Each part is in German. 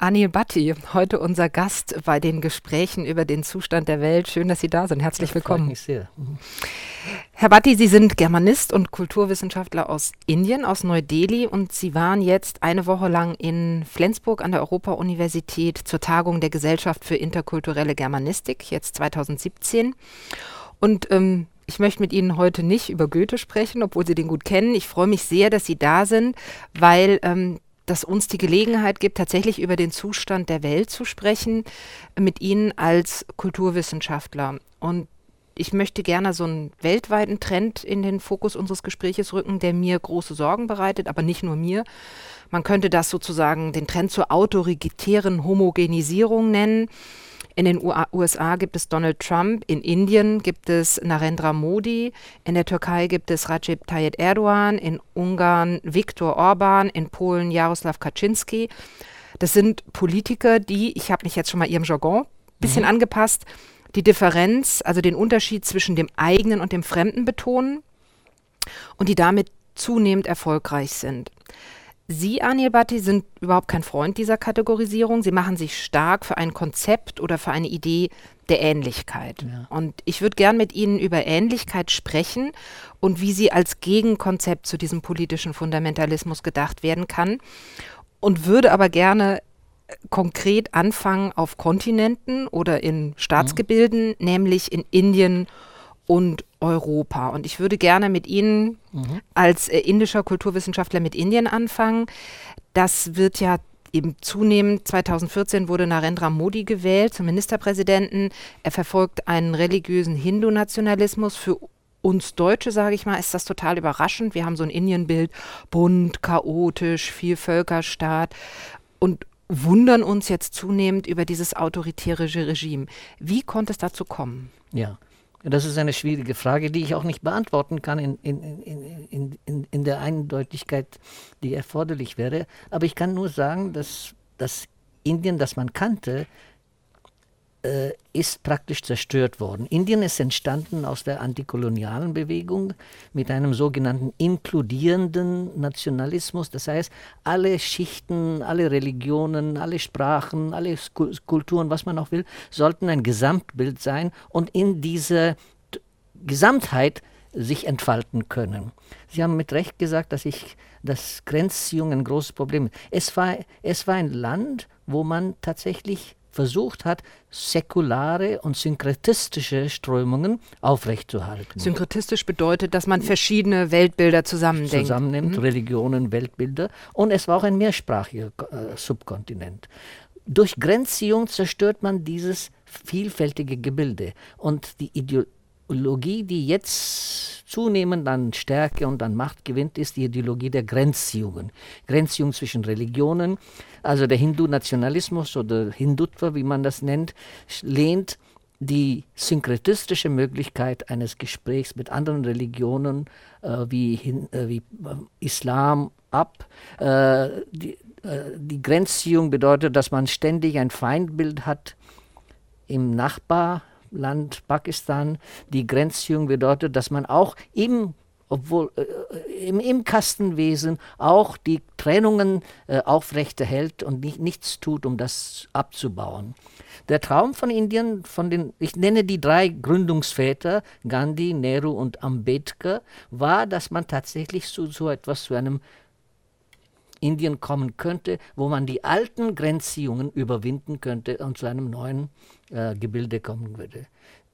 Anil Bhatti, heute unser Gast bei den Gesprächen über den Zustand der Welt. Schön, dass Sie da sind. Herzlich willkommen. Freut mich sehr. Mhm. Herr Bhatti, Sie sind Germanist und Kulturwissenschaftler aus Indien, aus Neu-Delhi und Sie waren jetzt eine Woche lang in Flensburg an der Europa-Universität zur Tagung der Gesellschaft für interkulturelle Germanistik, jetzt 2017. Und ähm, ich möchte mit Ihnen heute nicht über Goethe sprechen, obwohl Sie den gut kennen. Ich freue mich sehr, dass Sie da sind, weil ähm, das uns die Gelegenheit gibt, tatsächlich über den Zustand der Welt zu sprechen, mit Ihnen als Kulturwissenschaftler. Und ich möchte gerne so einen weltweiten Trend in den Fokus unseres Gespräches rücken, der mir große Sorgen bereitet, aber nicht nur mir. Man könnte das sozusagen den Trend zur autoritären Homogenisierung nennen. In den USA gibt es Donald Trump, in Indien gibt es Narendra Modi, in der Türkei gibt es Recep Tayyip Erdogan, in Ungarn Viktor Orban, in Polen Jaroslaw Kaczynski. Das sind Politiker, die, ich habe mich jetzt schon mal ihrem Jargon ein bisschen mhm. angepasst, die Differenz, also den Unterschied zwischen dem eigenen und dem Fremden betonen und die damit zunehmend erfolgreich sind. Sie, Anil Bhatti, sind überhaupt kein Freund dieser Kategorisierung. Sie machen sich stark für ein Konzept oder für eine Idee der Ähnlichkeit. Ja. Und ich würde gern mit Ihnen über Ähnlichkeit sprechen und wie sie als Gegenkonzept zu diesem politischen Fundamentalismus gedacht werden kann. Und würde aber gerne konkret anfangen auf Kontinenten oder in Staatsgebilden, mhm. nämlich in Indien und Europa. Und ich würde gerne mit Ihnen mhm. als äh, indischer Kulturwissenschaftler mit Indien anfangen. Das wird ja eben zunehmend. 2014 wurde Narendra Modi gewählt zum Ministerpräsidenten. Er verfolgt einen religiösen Hindu-Nationalismus. Für uns Deutsche, sage ich mal, ist das total überraschend. Wir haben so ein Indienbild, bunt, chaotisch, viel Völkerstaat und wundern uns jetzt zunehmend über dieses autoritäre Regime. Wie konnte es dazu kommen? Ja, das ist eine schwierige Frage, die ich auch nicht beantworten kann in, in, in, in, der Eindeutigkeit, die erforderlich wäre. Aber ich kann nur sagen, dass das Indien, das man kannte, äh, ist praktisch zerstört worden. Indien ist entstanden aus der antikolonialen Bewegung mit einem sogenannten inkludierenden Nationalismus. Das heißt, alle Schichten, alle Religionen, alle Sprachen, alle Kulturen, was man auch will, sollten ein Gesamtbild sein und in dieser Gesamtheit sich entfalten können. Sie haben mit Recht gesagt, dass ich das Grenzziehung ein großes Problem ist. Es war, es war ein Land, wo man tatsächlich versucht hat, säkulare und synkretistische Strömungen aufrechtzuerhalten. Synkretistisch bedeutet, dass man verschiedene Weltbilder zusammendenkt. Zusammennimmt, mhm. Religionen, Weltbilder. Und es war auch ein mehrsprachiger äh, Subkontinent. Durch Grenzziehung zerstört man dieses vielfältige Gebilde. Und die Ideologie Ideologie, die jetzt zunehmend an Stärke und an Macht gewinnt, ist die Ideologie der Grenzziehungen. Grenzziehung zwischen Religionen, also der Hindu-Nationalismus oder Hindutva, wie man das nennt, lehnt die synkretistische Möglichkeit eines Gesprächs mit anderen Religionen äh, wie, äh, wie äh, Islam ab. Äh, die, äh, die Grenzziehung bedeutet, dass man ständig ein Feindbild hat im Nachbar, Land Pakistan die Grenzziehung bedeutet, dass man auch im obwohl äh, im, im, Kastenwesen auch die Trennungen äh, aufrechterhält und nicht, nichts tut, um das abzubauen. Der Traum von Indien, von den, ich nenne die drei Gründungsväter, Gandhi, Nehru und Ambedkar, war, dass man tatsächlich zu so etwas, zu einem Indien kommen könnte, wo man die alten Grenzziehungen überwinden könnte und zu einem neuen äh, Gebilde kommen würde.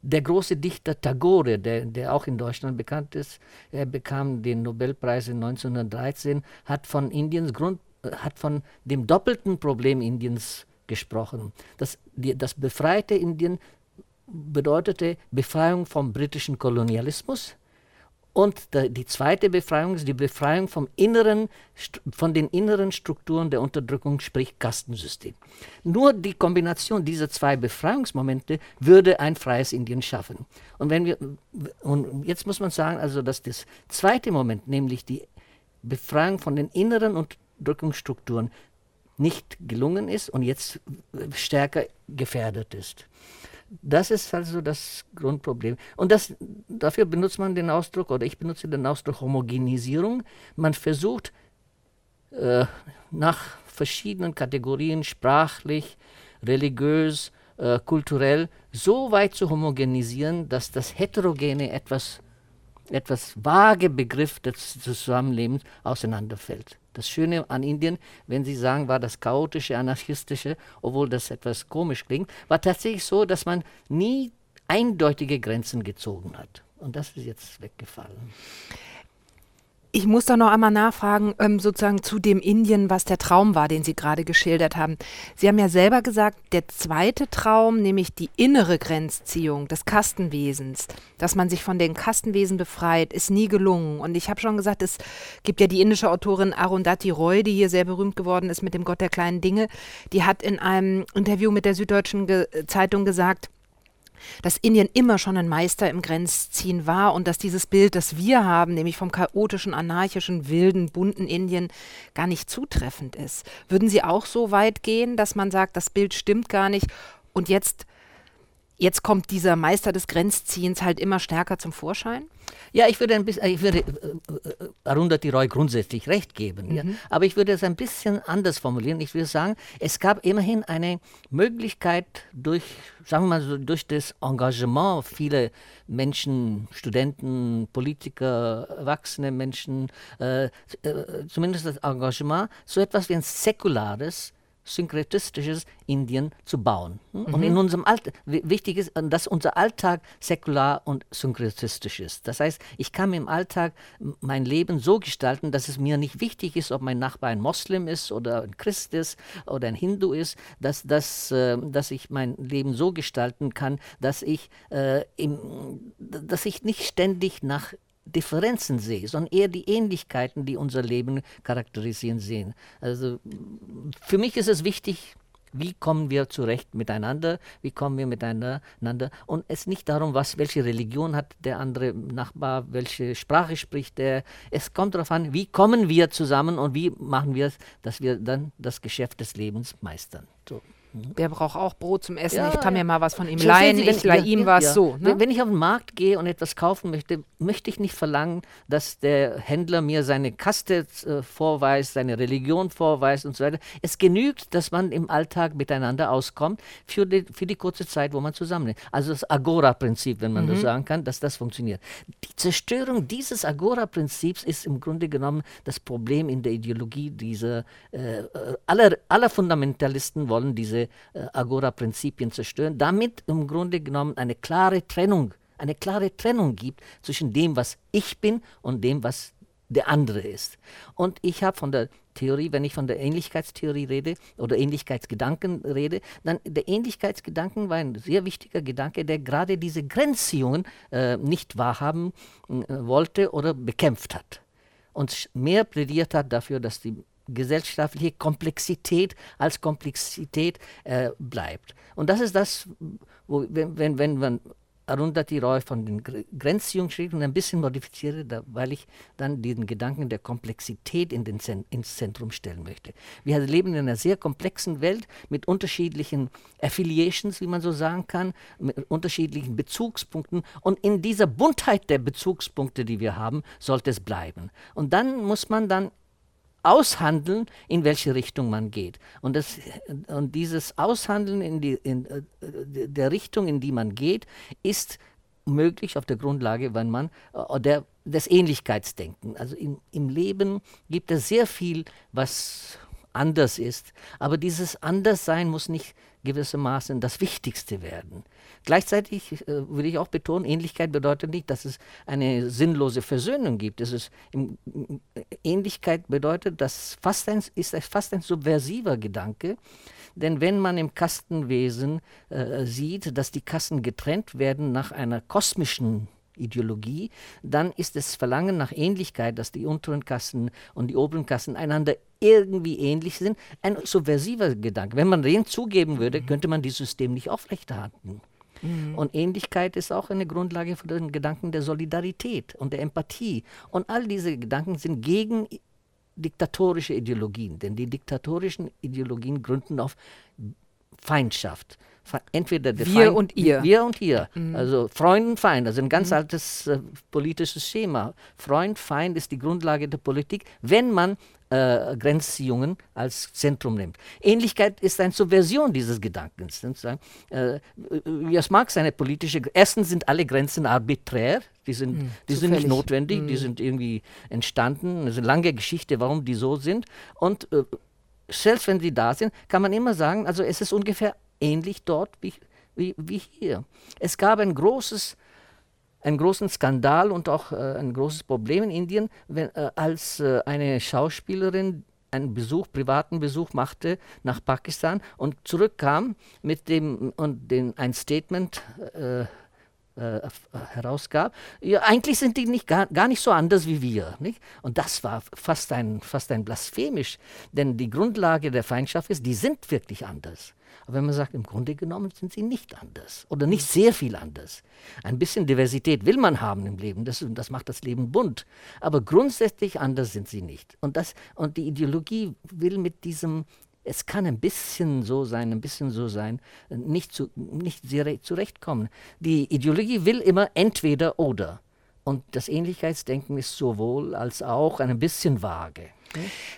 Der große Dichter Tagore, der, der auch in Deutschland bekannt ist, er bekam den Nobelpreis in 1913, hat von Indiens Grund, äh, hat von dem doppelten Problem Indiens gesprochen. Das, die, das befreite Indien bedeutete Befreiung vom britischen Kolonialismus, und die zweite Befreiung ist die Befreiung vom inneren, von den inneren Strukturen der Unterdrückung, sprich Kastensystem. Nur die Kombination dieser zwei Befreiungsmomente würde ein freies Indien schaffen. Und wenn wir, und jetzt muss man sagen, also, dass das zweite Moment, nämlich die Befreiung von den inneren Unterdrückungsstrukturen, nicht gelungen ist und jetzt stärker gefährdet ist. Das ist also das Grundproblem. Und das, dafür benutzt man den Ausdruck, oder ich benutze den Ausdruck Homogenisierung. Man versucht, äh, nach verschiedenen Kategorien, sprachlich, religiös, äh, kulturell, so weit zu homogenisieren, dass das Heterogene etwas, etwas vage Begriff des Zusammenlebens auseinanderfällt. Das Schöne an Indien, wenn Sie sagen, war das chaotische, anarchistische, obwohl das etwas komisch klingt, war tatsächlich so, dass man nie eindeutige Grenzen gezogen hat. Und das ist jetzt weggefallen. Ich muss da noch einmal nachfragen, ähm, sozusagen zu dem Indien, was der Traum war, den Sie gerade geschildert haben. Sie haben ja selber gesagt, der zweite Traum, nämlich die innere Grenzziehung des Kastenwesens, dass man sich von den Kastenwesen befreit, ist nie gelungen. Und ich habe schon gesagt, es gibt ja die indische Autorin Arundhati Roy, die hier sehr berühmt geworden ist mit dem Gott der kleinen Dinge. Die hat in einem Interview mit der Süddeutschen Ge Zeitung gesagt, dass Indien immer schon ein Meister im Grenzziehen war und dass dieses Bild, das wir haben, nämlich vom chaotischen, anarchischen, wilden, bunten Indien, gar nicht zutreffend ist. Würden Sie auch so weit gehen, dass man sagt, das Bild stimmt gar nicht und jetzt jetzt kommt dieser Meister des Grenzziehens halt immer stärker zum Vorschein? Ja, ich würde ein bisschen, ich würde äh, äh Arundhati Roy grundsätzlich recht geben, mhm. ja. aber ich würde es ein bisschen anders formulieren. Ich würde sagen, es gab immerhin eine Möglichkeit durch, sagen wir mal so, durch das Engagement vieler Menschen, Studenten, Politiker, erwachsene Menschen, äh, äh, zumindest das Engagement, so etwas wie ein säkulares synkretistisches Indien zu bauen. Mhm. Und in unserem Alltag, wichtig ist, dass unser Alltag säkular und synkretistisch ist. Das heißt, ich kann im Alltag mein Leben so gestalten, dass es mir nicht wichtig ist, ob mein Nachbar ein Moslem ist oder ein Christ ist oder ein Hindu ist, dass, dass, äh, dass ich mein Leben so gestalten kann, dass ich, äh, im, dass ich nicht ständig nach Differenzen sehe, sondern eher die Ähnlichkeiten, die unser Leben charakterisieren, sehen. Also für mich ist es wichtig, wie kommen wir zurecht miteinander, wie kommen wir miteinander und es nicht darum, was, welche Religion hat der andere Nachbar, welche Sprache spricht der. Es kommt darauf an, wie kommen wir zusammen und wie machen wir es, dass wir dann das Geschäft des Lebens meistern. So. Mhm. Der braucht auch Brot zum Essen. Ja, ich kann ja. mir mal was von ihm leihen. Sie, ich leihe ihm ja, was so. Ne? Wenn ich auf den Markt gehe und etwas kaufen möchte, möchte ich nicht verlangen, dass der Händler mir seine Kaste äh, vorweist, seine Religion vorweist und so weiter. Es genügt, dass man im Alltag miteinander auskommt für die, für die kurze Zeit, wo man zusammen ist. Also das Agora-Prinzip, wenn man mhm. das sagen kann, dass das funktioniert. Die Zerstörung dieses Agora-Prinzips ist im Grunde genommen das Problem in der Ideologie dieser äh, äh aller, aller Fundamentalisten wollen diese äh, Agora-Prinzipien zerstören, damit im Grunde genommen eine klare Trennung, eine klare Trennung gibt zwischen dem, was ich bin und dem, was der andere ist. Und ich habe von der Theorie, wenn ich von der Ähnlichkeitstheorie rede oder Ähnlichkeitsgedanken rede, dann der Ähnlichkeitsgedanken war ein sehr wichtiger Gedanke, der gerade diese Grenzziehungen äh, nicht wahrhaben äh, wollte oder bekämpft hat. Und mehr plädiert hat dafür, dass die gesellschaftliche Komplexität als Komplexität äh, bleibt. Und das ist das, wo, wenn, wenn, wenn man Arundhati Roy von den Grenzziehungen schrieb und ein bisschen modifiziere, da, weil ich dann diesen Gedanken der Komplexität in den Zen ins Zentrum stellen möchte. Wir leben in einer sehr komplexen Welt mit unterschiedlichen Affiliations, wie man so sagen kann, mit unterschiedlichen Bezugspunkten und in dieser Buntheit der Bezugspunkte, die wir haben, sollte es bleiben. Und dann muss man dann aushandeln, in welche Richtung man geht. Und, das, und dieses Aushandeln in, die, in äh, der Richtung, in die man geht, ist möglich auf der Grundlage, wenn man äh, der, des Ähnlichkeitsdenken. Also im, im Leben gibt es sehr viel, was anders ist, aber dieses Anderssein muss nicht gewissermaßen das Wichtigste werden. Gleichzeitig äh, würde ich auch betonen, Ähnlichkeit bedeutet nicht, dass es eine sinnlose Versöhnung gibt. Es ist, im, Ähnlichkeit bedeutet, dass fast ein, ist fast ein subversiver Gedanke, denn wenn man im Kastenwesen äh, sieht, dass die Kassen getrennt werden nach einer kosmischen Ideologie, dann ist das Verlangen nach Ähnlichkeit, dass die unteren Kassen und die oberen Kassen einander irgendwie ähnlich sind, ein subversiver Gedanke. Wenn man den zugeben würde, mhm. könnte man dieses System nicht aufrechterhalten. Mhm. Und Ähnlichkeit ist auch eine Grundlage für den Gedanken der Solidarität und der Empathie. Und all diese Gedanken sind gegen diktatorische Ideologien, denn die diktatorischen Ideologien gründen auf Feindschaft. Entweder wir Feind, und ihr. Wir und ihr. Mhm. Also Freund und Feind, also ein ganz mhm. altes äh, politisches Schema. Freund, Feind ist die Grundlage der Politik, wenn man äh, Grenzziehungen als Zentrum nimmt. Ähnlichkeit ist eine Subversion dieses Gedankens. Äh, es mag seine politische. Erstens sind alle Grenzen arbiträr, die sind, hm, die sind nicht notwendig, hm. die sind irgendwie entstanden. Es ist eine lange Geschichte, warum die so sind. Und äh, selbst wenn sie da sind, kann man immer sagen, also es ist ungefähr ähnlich dort wie, wie, wie hier. Es gab ein großes einen großen Skandal und auch äh, ein großes Problem in Indien, wenn, äh, als äh, eine Schauspielerin einen Besuch, privaten Besuch machte nach Pakistan und zurückkam mit dem und den, ein Statement äh, äh, herausgab. Ja, eigentlich sind die nicht, gar, gar nicht so anders wie wir. Nicht? Und das war fast ein, fast ein blasphemisch, denn die Grundlage der Feindschaft ist, die sind wirklich anders. Aber wenn man sagt, im Grunde genommen sind sie nicht anders oder nicht sehr viel anders. Ein bisschen Diversität will man haben im Leben, das, das macht das Leben bunt. Aber grundsätzlich anders sind sie nicht. Und, das, und die Ideologie will mit diesem es kann ein bisschen so sein, ein bisschen so sein, nicht, zu, nicht zurechtkommen. Die Ideologie will immer entweder oder. Und das Ähnlichkeitsdenken ist sowohl als auch ein bisschen vage.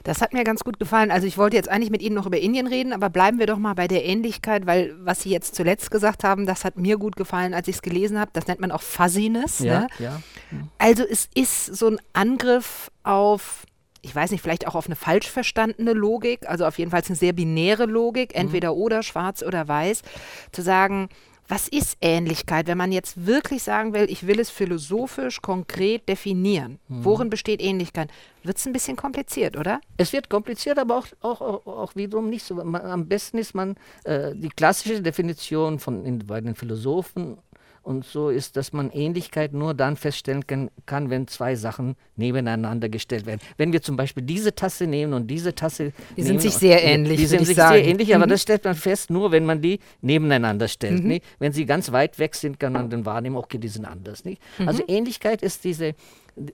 Das hat mir ganz gut gefallen. Also ich wollte jetzt eigentlich mit Ihnen noch über Indien reden, aber bleiben wir doch mal bei der Ähnlichkeit, weil was Sie jetzt zuletzt gesagt haben, das hat mir gut gefallen, als ich es gelesen habe. Das nennt man auch Fuzziness. Ja, ne? ja. Also es ist so ein Angriff auf ich weiß nicht, vielleicht auch auf eine falsch verstandene Logik, also auf jeden Fall eine sehr binäre Logik, mhm. entweder mhm. oder, schwarz oder weiß, zu sagen, was ist Ähnlichkeit, wenn man jetzt wirklich sagen will, ich will es philosophisch konkret definieren? Mhm. Worin besteht Ähnlichkeit? Wird es ein bisschen kompliziert, oder? Es wird kompliziert, aber auch, auch, auch, auch wiederum nicht so. Man, am besten ist man äh, die klassische Definition von den Philosophen und so ist, dass man Ähnlichkeit nur dann feststellen kann, wenn zwei Sachen nebeneinander gestellt werden. Wenn wir zum Beispiel diese Tasse nehmen und diese Tasse. Die sind sich sehr ähnlich. Die sind sich sagen. sehr ähnlich, aber mhm. das stellt man fest, nur wenn man die nebeneinander stellt. Mhm. Wenn sie ganz weit weg sind, kann man dann wahrnehmen, okay, die sind anders. Nicht? Mhm. Also Ähnlichkeit ist diese,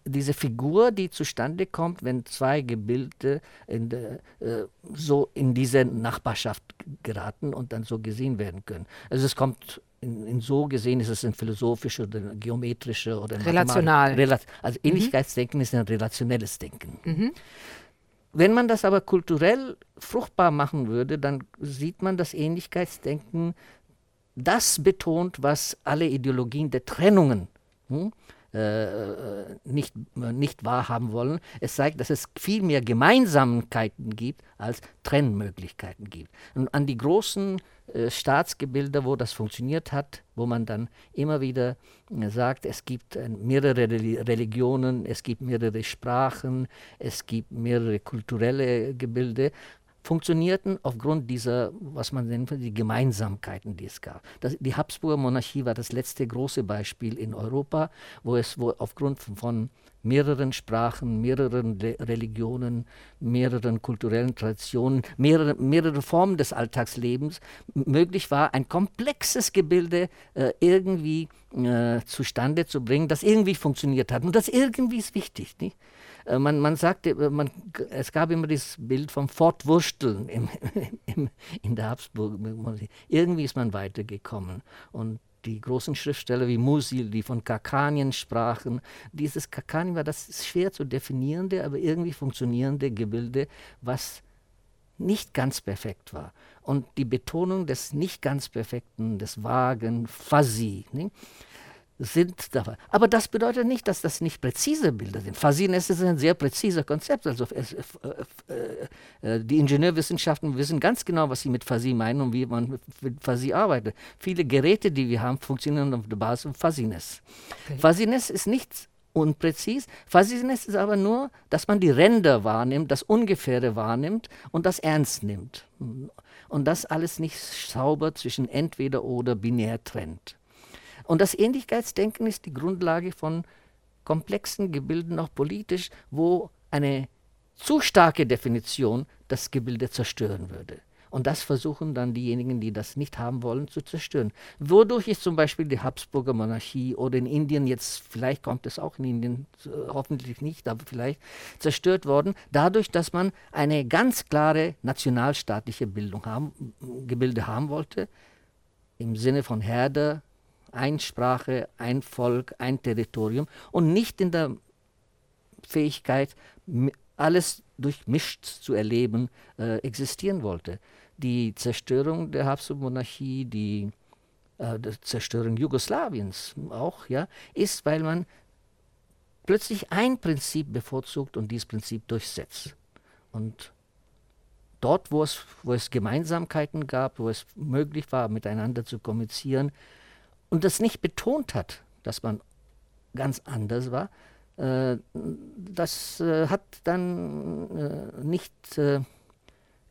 diese Figur, die zustande kommt, wenn zwei Gebilde in de, äh, so in diese Nachbarschaft geraten und dann so gesehen werden können. Also es kommt in, in, so gesehen ist es ein philosophisches oder ein geometrisches oder ein Relational. Rela also mhm. Ähnlichkeitsdenken mhm. ist ein relationelles Denken. Mhm. Wenn man das aber kulturell fruchtbar machen würde, dann sieht man das Ähnlichkeitsdenken, das betont, was alle Ideologien der Trennungen hm, äh, nicht, nicht wahrhaben wollen. Es zeigt, dass es viel mehr Gemeinsamkeiten gibt, als Trennmöglichkeiten gibt. Und an die großen äh, Staatsgebilde, wo das funktioniert hat, wo man dann immer wieder äh, sagt, es gibt äh, mehrere Religionen, es gibt mehrere Sprachen, es gibt mehrere kulturelle Gebilde, funktionierten aufgrund dieser, was man nennt, die Gemeinsamkeiten, die es gab. Das, die Habsburger Monarchie war das letzte große Beispiel in Europa, wo es wo aufgrund von mehreren Sprachen, mehreren Re Religionen, mehreren kulturellen Traditionen, mehrere, mehrere Formen des Alltagslebens möglich war, ein komplexes Gebilde äh, irgendwie äh, zustande zu bringen, das irgendwie funktioniert hat. Und das irgendwie ist wichtig. Nicht? Äh, man, man sagte, äh, man, es gab immer dieses Bild vom Fortwursteln im, im, in der Habsburg. Irgendwie ist man weitergekommen. Und die großen Schriftsteller wie Musil, die von Kakanien sprachen. Dieses Kakanien war das schwer zu definierende, aber irgendwie funktionierende Gebilde, was nicht ganz perfekt war. Und die Betonung des nicht ganz perfekten, des vagen, fuzzy, ne? Sind dabei. Aber das bedeutet nicht, dass das nicht präzise Bilder sind. Fuzziness ist ein sehr präziser Konzept. Also es, äh, äh, die Ingenieurwissenschaften wissen ganz genau, was sie mit Fuzzy meinen und wie man mit Fuzzy arbeitet. Viele Geräte, die wir haben, funktionieren auf der Basis von Fuzziness. Okay. Fuzziness ist nichts unpräzis. Fuzziness ist aber nur, dass man die Ränder wahrnimmt, das Ungefähre wahrnimmt und das ernst nimmt. Und das alles nicht sauber zwischen entweder oder binär trennt. Und das Ähnlichkeitsdenken ist die Grundlage von komplexen Gebilden, auch politisch, wo eine zu starke Definition das Gebilde zerstören würde. Und das versuchen dann diejenigen, die das nicht haben wollen, zu zerstören. Wodurch ist zum Beispiel die Habsburger Monarchie oder in Indien, jetzt vielleicht kommt es auch in Indien, äh, hoffentlich nicht, aber vielleicht zerstört worden, dadurch, dass man eine ganz klare nationalstaatliche Bildung haben, Gebilde haben wollte, im Sinne von Herde, ein Sprache, ein Volk, ein Territorium und nicht in der Fähigkeit, alles durchmischt zu erleben, äh, existieren wollte. Die Zerstörung der Habsburg-Monarchie, die, äh, Zerstörung Jugoslawiens auch, ja, ist, weil man plötzlich ein Prinzip bevorzugt und dieses Prinzip durchsetzt. Und dort, wo es, wo es Gemeinsamkeiten gab, wo es möglich war, miteinander zu kommunizieren und das nicht betont hat, dass man ganz anders war, äh, das äh, hat dann äh, nicht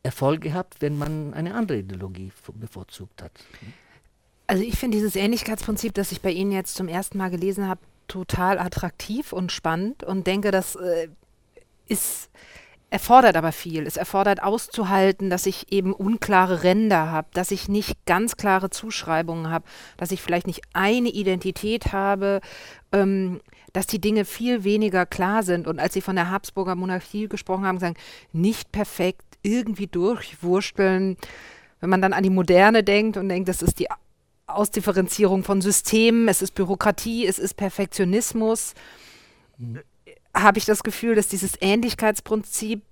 Erfolg gehabt, wenn man eine andere Ideologie bevorzugt hat. Also ich finde dieses Ähnlichkeitsprinzip, das ich bei Ihnen jetzt zum ersten Mal gelesen habe, total attraktiv und spannend und denke, das äh, ist erfordert aber viel. Es erfordert auszuhalten, dass ich eben unklare Ränder habe, dass ich nicht ganz klare Zuschreibungen habe, dass ich vielleicht nicht eine Identität habe, ähm, dass die Dinge viel weniger klar sind. Und als Sie von der Habsburger Monarchie gesprochen haben, sagen, nicht perfekt, irgendwie durchwursteln. Wenn man dann an die Moderne denkt und denkt, das ist die Ausdifferenzierung von Systemen, es ist Bürokratie, es ist Perfektionismus, mhm. Habe ich das Gefühl, dass dieses Ähnlichkeitsprinzip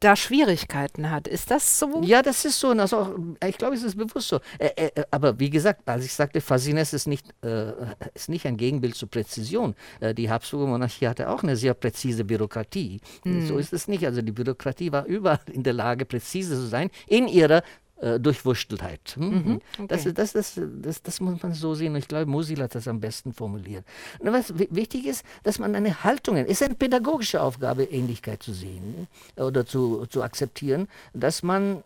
da Schwierigkeiten hat. Ist das so? Ja, das ist so. Also, ich glaube, es ist bewusst so. Äh, äh, aber wie gesagt, als ich sagte, Fasines ist nicht, äh, ist nicht ein Gegenbild zur Präzision. Äh, die Habsburger Monarchie hatte auch eine sehr präzise Bürokratie. Hm. So ist es nicht. Also die Bürokratie war überall in der Lage, präzise zu sein in ihrer äh, Durchwursteltheit. Hm? Mhm, hm. okay. das, das, das, das, das, muss man so sehen. Ich glaube, Musil hat das am besten formuliert. Und was wichtig ist, dass man eine Haltung, es ist eine pädagogische Aufgabe, Ähnlichkeit zu sehen ne? oder zu, zu akzeptieren, dass man äh,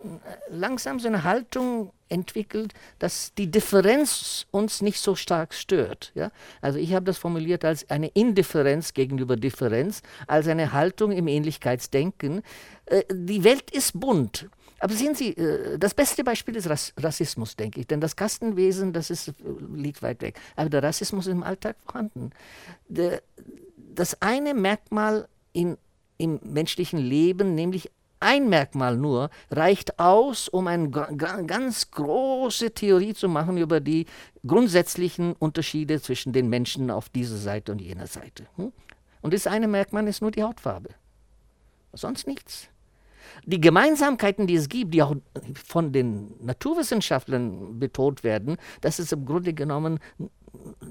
langsam so eine Haltung entwickelt, dass die Differenz uns nicht so stark stört. Ja? Also ich habe das formuliert als eine Indifferenz gegenüber Differenz, als eine Haltung im Ähnlichkeitsdenken. Äh, die Welt ist bunt. Aber sehen Sie, äh, das beste Beispiel ist Rassismus, denke ich. Denn das Kastenwesen, das ist, äh, liegt weit weg. Aber der Rassismus ist im Alltag vorhanden. Das eine Merkmal in, im menschlichen Leben, nämlich ein Merkmal nur, reicht aus, um eine ganz große Theorie zu machen über die grundsätzlichen Unterschiede zwischen den Menschen auf dieser Seite und jener Seite. Hm? Und das eine Merkmal ist nur die Hautfarbe. Sonst nichts. Die Gemeinsamkeiten, die es gibt, die auch von den Naturwissenschaftlern betont werden, das ist im Grunde genommen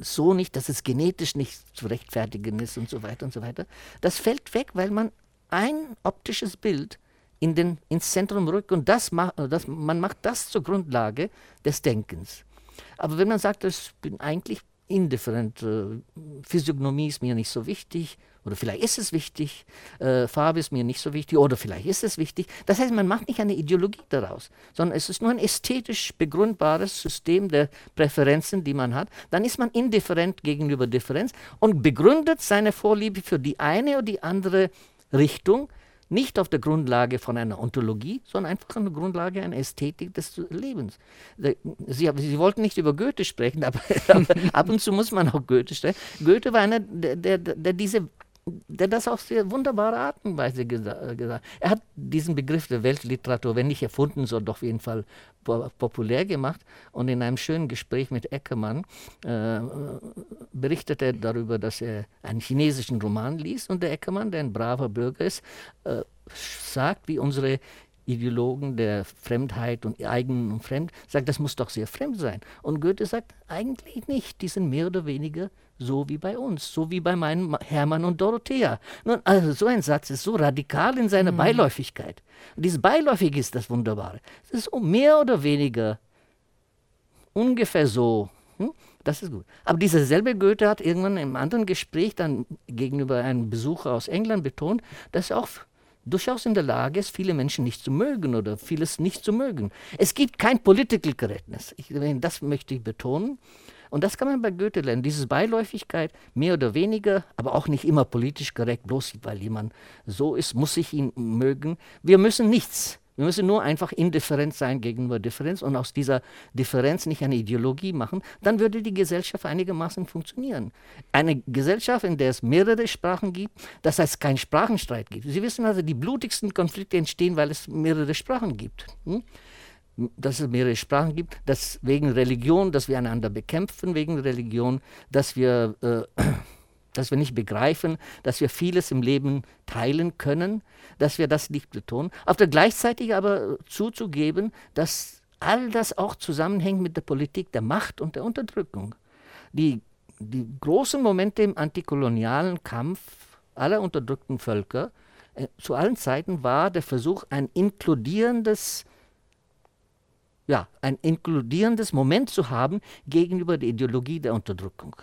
so nicht, dass es genetisch nicht zu rechtfertigen ist und so weiter und so weiter. Das fällt weg, weil man ein optisches Bild in den, ins Zentrum rückt und das, das, man macht das zur Grundlage des Denkens. Aber wenn man sagt, ich bin eigentlich indifferent, äh, Physiognomie ist mir nicht so wichtig, oder vielleicht ist es wichtig, äh, Farbe ist mir nicht so wichtig, oder vielleicht ist es wichtig. Das heißt, man macht nicht eine Ideologie daraus, sondern es ist nur ein ästhetisch begründbares System der Präferenzen, die man hat. Dann ist man indifferent gegenüber Differenz und begründet seine Vorliebe für die eine oder die andere Richtung nicht auf der Grundlage von einer Ontologie, sondern einfach auf der Grundlage einer Ästhetik des Lebens. Sie, Sie wollten nicht über Goethe sprechen, aber ab und zu muss man auch Goethe sprechen. Goethe war einer, der, der, der diese der das auf sehr wunderbare Art und Weise gesagt hat. Er hat diesen Begriff der Weltliteratur, wenn nicht erfunden, so doch auf jeden Fall populär gemacht. Und in einem schönen Gespräch mit Eckermann äh, berichtet er darüber, dass er einen chinesischen Roman liest und der Eckermann, der ein braver Bürger ist, äh, sagt, wie unsere Ideologen der Fremdheit und Eigen und Fremd, sagt, das muss doch sehr fremd sein. Und Goethe sagt, eigentlich nicht, die sind mehr oder weniger so wie bei uns, so wie bei meinen Hermann und Dorothea. Nun, also so ein Satz ist so radikal in seiner mhm. Beiläufigkeit. Und dieses Beiläufig ist das Wunderbare. Es ist mehr oder weniger ungefähr so. Hm? Das ist gut. Aber dieser selbe Goethe hat irgendwann im anderen Gespräch dann gegenüber einem Besucher aus England betont, dass er auch durchaus in der Lage ist, viele Menschen nicht zu mögen oder vieles nicht zu mögen. Es gibt kein Political Correctness. Ich, das möchte ich betonen. Und das kann man bei Goethe lernen. Diese Beiläufigkeit, mehr oder weniger, aber auch nicht immer politisch korrekt, bloß weil jemand so ist, muss ich ihn mögen. Wir müssen nichts Wir müssen nur einfach indifferent sein gegenüber Differenz und aus dieser Differenz nicht eine Ideologie machen, dann würde die Gesellschaft einigermaßen funktionieren. Eine Gesellschaft, in der es mehrere Sprachen gibt, das heißt keinen Sprachenstreit gibt. Sie wissen also, die blutigsten Konflikte entstehen, weil es mehrere Sprachen gibt. Hm? Dass es mehrere Sprachen gibt, dass wegen Religion, dass wir einander bekämpfen wegen Religion, dass wir äh, dass wir nicht begreifen, dass wir vieles im Leben teilen können, dass wir das nicht betonen. Auf der gleichzeitig aber zuzugeben, dass all das auch zusammenhängt mit der Politik der Macht und der Unterdrückung. Die, die großen Momente im antikolonialen Kampf aller unterdrückten Völker äh, zu allen Zeiten war der Versuch, ein inkludierendes ja, ein inkludierendes Moment zu haben gegenüber der Ideologie der Unterdrückung.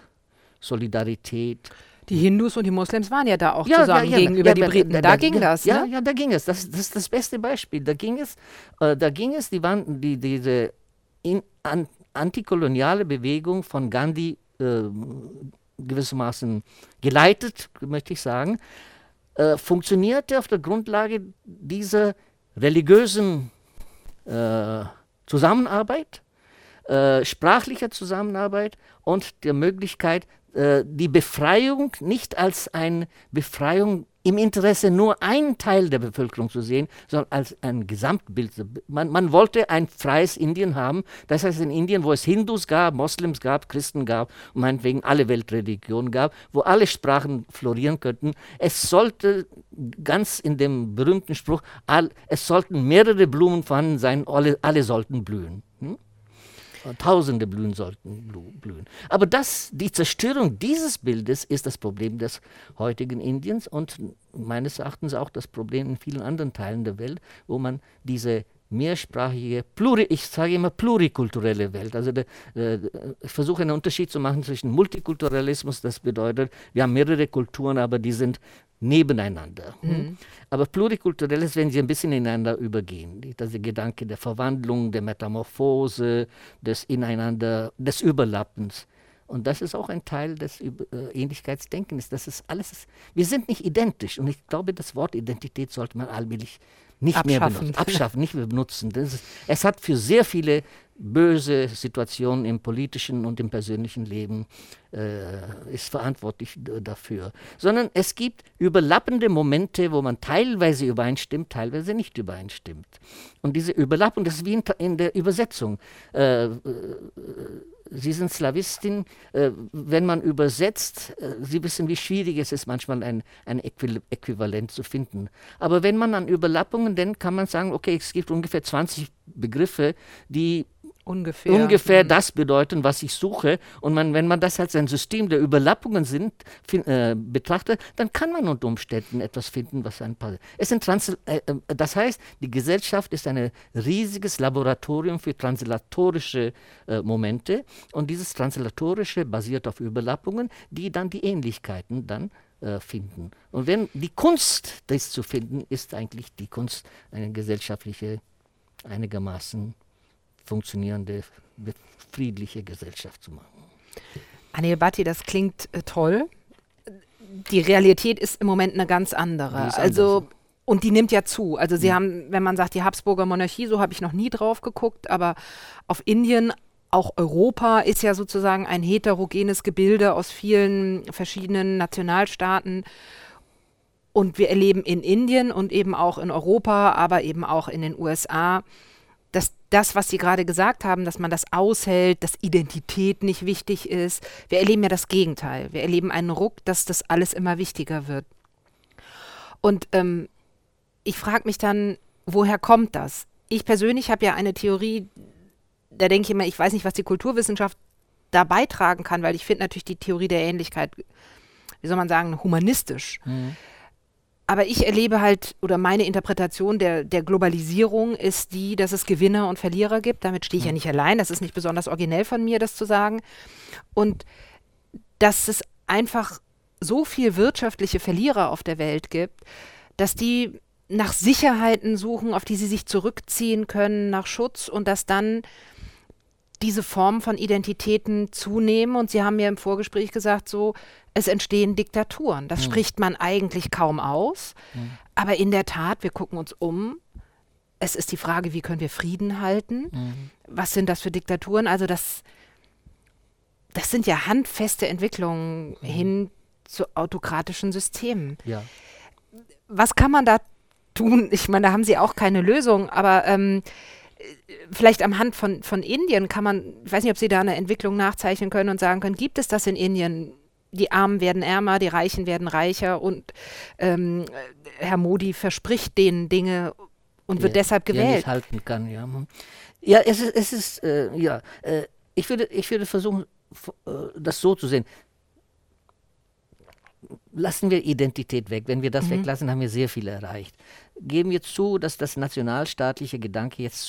Solidarität. Die Hindus und die Moslems waren ja da auch ja, zusammen ja, ja, gegenüber die Briten. Da, da, da ging das. Ja, ne? ja, da ging es. Das, das ist das beste Beispiel. Da ging es, äh, da ging es, die waren, die, diese in, an, antikoloniale Bewegung von Gandhi äh, gewissermaßen geleitet, möchte ich sagen, äh, funktionierte auf der Grundlage dieser religiösen äh, Zusammenarbeit, äh, sprachlicher Zusammenarbeit und der Möglichkeit, äh, die Befreiung nicht als eine Befreiung im Interesse nur einen Teil der Bevölkerung zu sehen, sondern als ein Gesamtbild. Man, man, wollte ein freies Indien haben. Das heißt, in Indien, wo es Hindus gab, Moslems gab, Christen gab und meinetwegen alle Weltreligionen gab, wo alle Sprachen florieren könnten, es sollte ganz in dem berühmten Spruch, all, es sollten mehrere Blumen vorhanden sein, alle, alle sollten blühen. Hm? Tausende blühen sollten blühen. Aber das, die Zerstörung dieses Bildes ist das Problem des heutigen Indiens und meines Erachtens auch das Problem in vielen anderen Teilen der Welt, wo man diese mehrsprachige, pluri, ich sage immer plurikulturelle Welt. Also der, äh, ich versuche einen Unterschied zu machen zwischen Multikulturalismus, das bedeutet, wir haben mehrere Kulturen, aber die sind nebeneinander. Hm? Mhm. Aber plurikulturell ist, wenn sie ein bisschen ineinander übergehen. Der Gedanke der Verwandlung, der Metamorphose, des Ineinander, des Überlappens. Und das ist auch ein Teil des äh, Ähnlichkeitsdenkens. Das ist alles, wir sind nicht identisch. Und ich glaube, das Wort Identität sollte man allmählich nicht abschaffen. mehr benutzen. Abschaffen, nicht mehr benutzen. Ist, es hat für sehr viele böse Situationen im politischen und im persönlichen Leben äh, ist verantwortlich dafür. Sondern es gibt überlappende Momente, wo man teilweise übereinstimmt, teilweise nicht übereinstimmt. Und diese Überlappung, das ist wie in, in der Übersetzung. Äh, äh, Sie sind Slawistin. Äh, wenn man übersetzt, äh, Sie wissen, wie schwierig es ist, manchmal ein, ein Äquivalent zu finden. Aber wenn man an Überlappungen denkt, kann man sagen, okay, es gibt ungefähr 20 Begriffe, die ungefähr, ungefähr mhm. das bedeuten, was ich suche. Und man, wenn man das als ein System der Überlappungen sind, find, äh, betrachtet, dann kann man unter Umständen etwas finden, was ein paar. Es sind Trans äh, äh, das heißt, die Gesellschaft ist ein riesiges Laboratorium für translatorische äh, Momente. Und dieses Translatorische basiert auf Überlappungen, die dann die Ähnlichkeiten dann äh, finden. Und wenn die Kunst, das zu finden, ist eigentlich die Kunst, eine gesellschaftliche einigermaßen funktionierende, friedliche Gesellschaft zu machen. Anil Bhatti, das klingt äh, toll. Die Realität ist im Moment eine ganz andere. Also und die nimmt ja zu. Also sie ja. haben, wenn man sagt, die Habsburger Monarchie, so habe ich noch nie drauf geguckt, aber auf Indien, auch Europa ist ja sozusagen ein heterogenes Gebilde aus vielen verschiedenen Nationalstaaten. Und wir erleben in Indien und eben auch in Europa, aber eben auch in den USA dass das, was Sie gerade gesagt haben, dass man das aushält, dass Identität nicht wichtig ist. Wir erleben ja das Gegenteil. Wir erleben einen Ruck, dass das alles immer wichtiger wird. Und ähm, ich frage mich dann, woher kommt das? Ich persönlich habe ja eine Theorie, da denke ich immer, ich weiß nicht, was die Kulturwissenschaft da beitragen kann, weil ich finde natürlich die Theorie der Ähnlichkeit, wie soll man sagen, humanistisch. Mhm. Aber ich erlebe halt, oder meine Interpretation der, der Globalisierung ist die, dass es Gewinner und Verlierer gibt. Damit stehe ich ja nicht allein. Das ist nicht besonders originell von mir, das zu sagen. Und dass es einfach so viel wirtschaftliche Verlierer auf der Welt gibt, dass die nach Sicherheiten suchen, auf die sie sich zurückziehen können, nach Schutz und dass dann diese Form von Identitäten zunehmen. Und Sie haben mir im Vorgespräch gesagt, so, es entstehen Diktaturen. Das mhm. spricht man eigentlich kaum aus. Mhm. Aber in der Tat, wir gucken uns um, es ist die Frage, wie können wir Frieden halten? Mhm. Was sind das für Diktaturen? Also das, das sind ja handfeste Entwicklungen mhm. hin zu autokratischen Systemen. Ja. Was kann man da tun? Ich meine, da haben Sie auch keine Lösung, aber ähm, vielleicht am Hand von, von Indien kann man, ich weiß nicht, ob Sie da eine Entwicklung nachzeichnen können und sagen können, gibt es das in Indien? Die Armen werden ärmer, die Reichen werden reicher und ähm, Herr Modi verspricht denen Dinge und wird deshalb gewählt. Nicht halten kann, ja. Ja, es ist, es ist äh, ja, äh, ich, würde, ich würde versuchen, äh, das so zu sehen. Lassen wir Identität weg. Wenn wir das mhm. weglassen, haben wir sehr viel erreicht. Geben wir zu, dass das nationalstaatliche Gedanke jetzt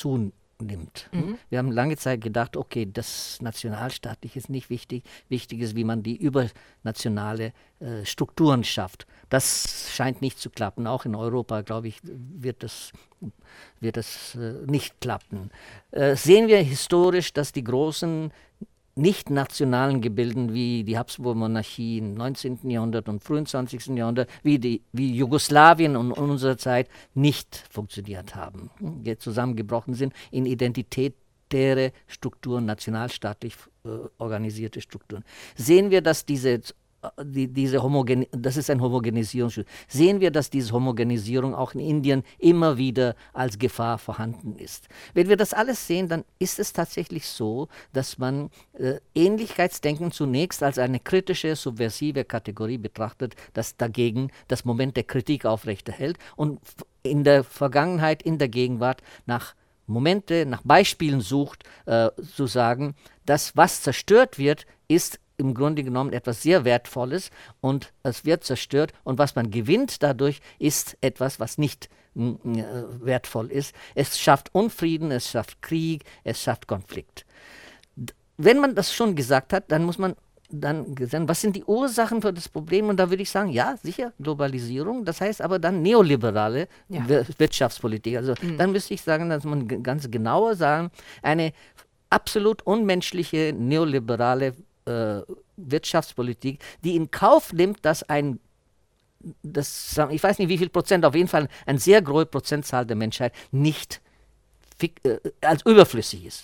zunimmt. Mhm. Wir haben lange Zeit gedacht, okay, das Nationalstaatliche ist nicht wichtig. Wichtig ist, wie man die übernationale äh, Strukturen schafft. Das scheint nicht zu klappen. Auch in Europa, glaube ich, wird das, wird das äh, nicht klappen. Äh, sehen wir historisch, dass die großen nicht nationalen Gebilden wie die Habsburg-Monarchie im 19. Jahrhundert und frühen 20. Jahrhundert, wie, die, wie Jugoslawien und unserer Zeit nicht funktioniert haben, jetzt zusammengebrochen sind in identitäre Strukturen, nationalstaatlich äh, organisierte Strukturen. Sehen wir, dass diese die, diese Homogen das ist ein Homogenisierungsschutz. Sehen wir, dass diese Homogenisierung auch in Indien immer wieder als Gefahr vorhanden ist. Wenn wir das alles sehen, dann ist es tatsächlich so, dass man äh, Ähnlichkeitsdenken zunächst als eine kritische, subversive Kategorie betrachtet, das dagegen das Moment der Kritik aufrechterhält und in der Vergangenheit, in der Gegenwart nach Momente, nach Beispielen sucht, äh, zu sagen, dass was zerstört wird, ist im Grunde genommen etwas sehr Wertvolles und es wird zerstört und was man gewinnt dadurch ist etwas, was nicht äh, wertvoll ist. Es schafft Unfrieden, es schafft Krieg, es schafft Konflikt. Wenn man das schon gesagt hat, dann muss man dann gesehen, was sind die Ursachen für das Problem? Und da würde ich sagen, ja, sicher, Globalisierung, das heißt aber dann neoliberale ja. Wirtschaftspolitik. Also mhm. dann müsste ich sagen, dass man ganz genauer sagen, eine absolut unmenschliche neoliberale äh, Wirtschaftspolitik, die in Kauf nimmt, dass ein das, ich weiß nicht wie viel Prozent, auf jeden Fall eine sehr große Prozentzahl der Menschheit nicht äh, als überflüssig ist.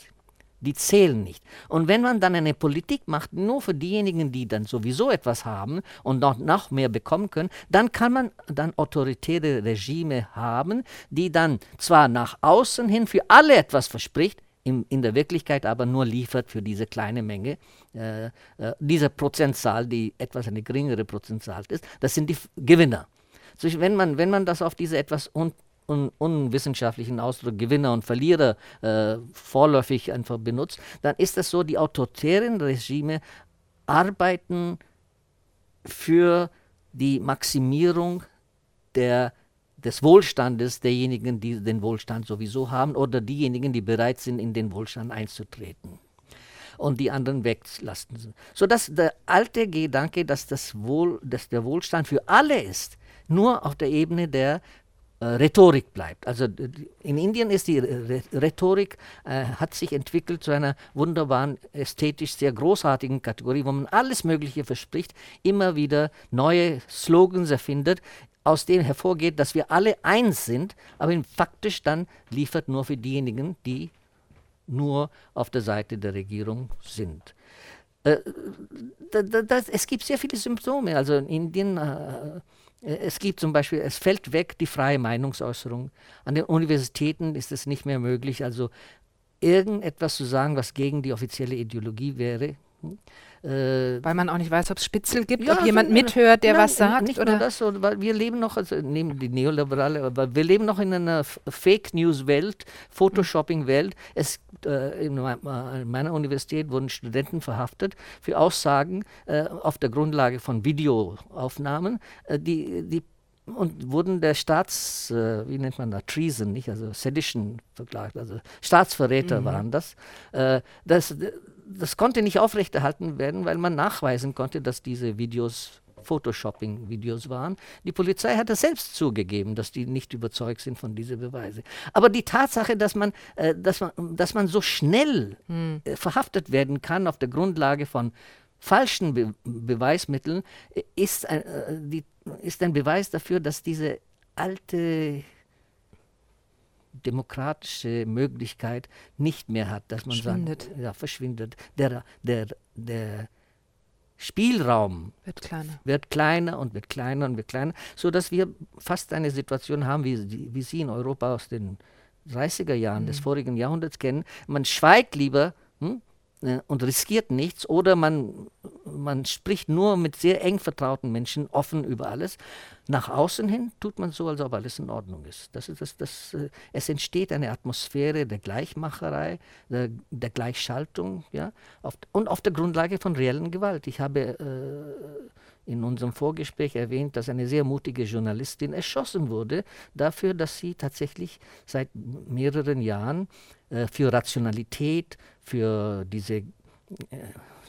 Die zählen nicht. Und wenn man dann eine Politik macht, nur für diejenigen, die dann sowieso etwas haben und noch, noch mehr bekommen können, dann kann man dann autoritäre Regime haben, die dann zwar nach außen hin für alle etwas verspricht, in, in der Wirklichkeit aber nur liefert für diese kleine Menge, äh, äh, diese Prozentzahl, die etwas eine geringere Prozentzahl ist, das sind die Gewinner. So, wenn, man, wenn man das auf diese etwas un, un, unwissenschaftlichen Ausdruck Gewinner und Verlierer äh, vorläufig einfach benutzt, dann ist das so, die autoritären Regime arbeiten für die Maximierung der des Wohlstandes derjenigen, die den Wohlstand sowieso haben oder diejenigen, die bereit sind, in den Wohlstand einzutreten und die anderen weglassen. Sodass der alte Gedanke, dass, das Wohl, dass der Wohlstand für alle ist, nur auf der Ebene der äh, Rhetorik bleibt. Also in Indien ist die Rhetorik, äh, hat sich entwickelt zu einer wunderbaren, ästhetisch sehr großartigen Kategorie, wo man alles Mögliche verspricht, immer wieder neue Slogans erfindet, aus dem hervorgeht, dass wir alle eins sind, aber faktisch dann liefert nur für diejenigen, die nur auf der Seite der Regierung sind. Äh, das, das, es gibt sehr viele Symptome. Also in Indien, äh, es gibt zum Beispiel, es fällt weg die freie Meinungsäußerung. An den Universitäten ist es nicht mehr möglich, also irgendetwas zu sagen, was gegen die offizielle Ideologie wäre. Äh, weil man auch nicht weiß, ob es Spitzel gibt, ja, ob jemand mithört, der nein, was sagt. Nicht oder? nur das, weil wir leben noch, also neben die Neoliberale, aber wir leben noch in einer Fake News Welt, Photoshopping Welt. Es äh, in meiner Universität wurden Studenten verhaftet für Aussagen äh, auf der Grundlage von Videoaufnahmen, äh, die, die und wurden der Staats, äh, wie nennt man da, Treason, nicht, also Sedition verklagt, also Staatsverräter mhm. waren das. Äh, das das konnte nicht aufrechterhalten werden, weil man nachweisen konnte, dass diese Videos Photoshopping-Videos waren. Die Polizei hat das selbst zugegeben, dass die nicht überzeugt sind von diesen Beweisen. Aber die Tatsache, dass man, äh, dass man, dass man so schnell hm. äh, verhaftet werden kann auf der Grundlage von falschen Be Beweismitteln, äh, ist, ein, äh, die, ist ein Beweis dafür, dass diese alte demokratische Möglichkeit nicht mehr hat, dass man verschwindet. sagt, ja, verschwindet. Der, der, der Spielraum wird kleiner. wird kleiner und wird kleiner und wird kleiner, sodass wir fast eine Situation haben, wie, wie sie in Europa aus den 30er Jahren mhm. des vorigen Jahrhunderts kennen. Man schweigt lieber hm, und riskiert nichts oder man, man spricht nur mit sehr eng vertrauten Menschen offen über alles. Nach außen hin tut man so, als ob alles in Ordnung ist. Das ist das, das, äh, es entsteht eine Atmosphäre der Gleichmacherei, der, der Gleichschaltung ja, auf, und auf der Grundlage von reellen Gewalt. Ich habe äh, in unserem Vorgespräch erwähnt, dass eine sehr mutige Journalistin erschossen wurde dafür, dass sie tatsächlich seit mehreren Jahren äh, für Rationalität, für diese äh,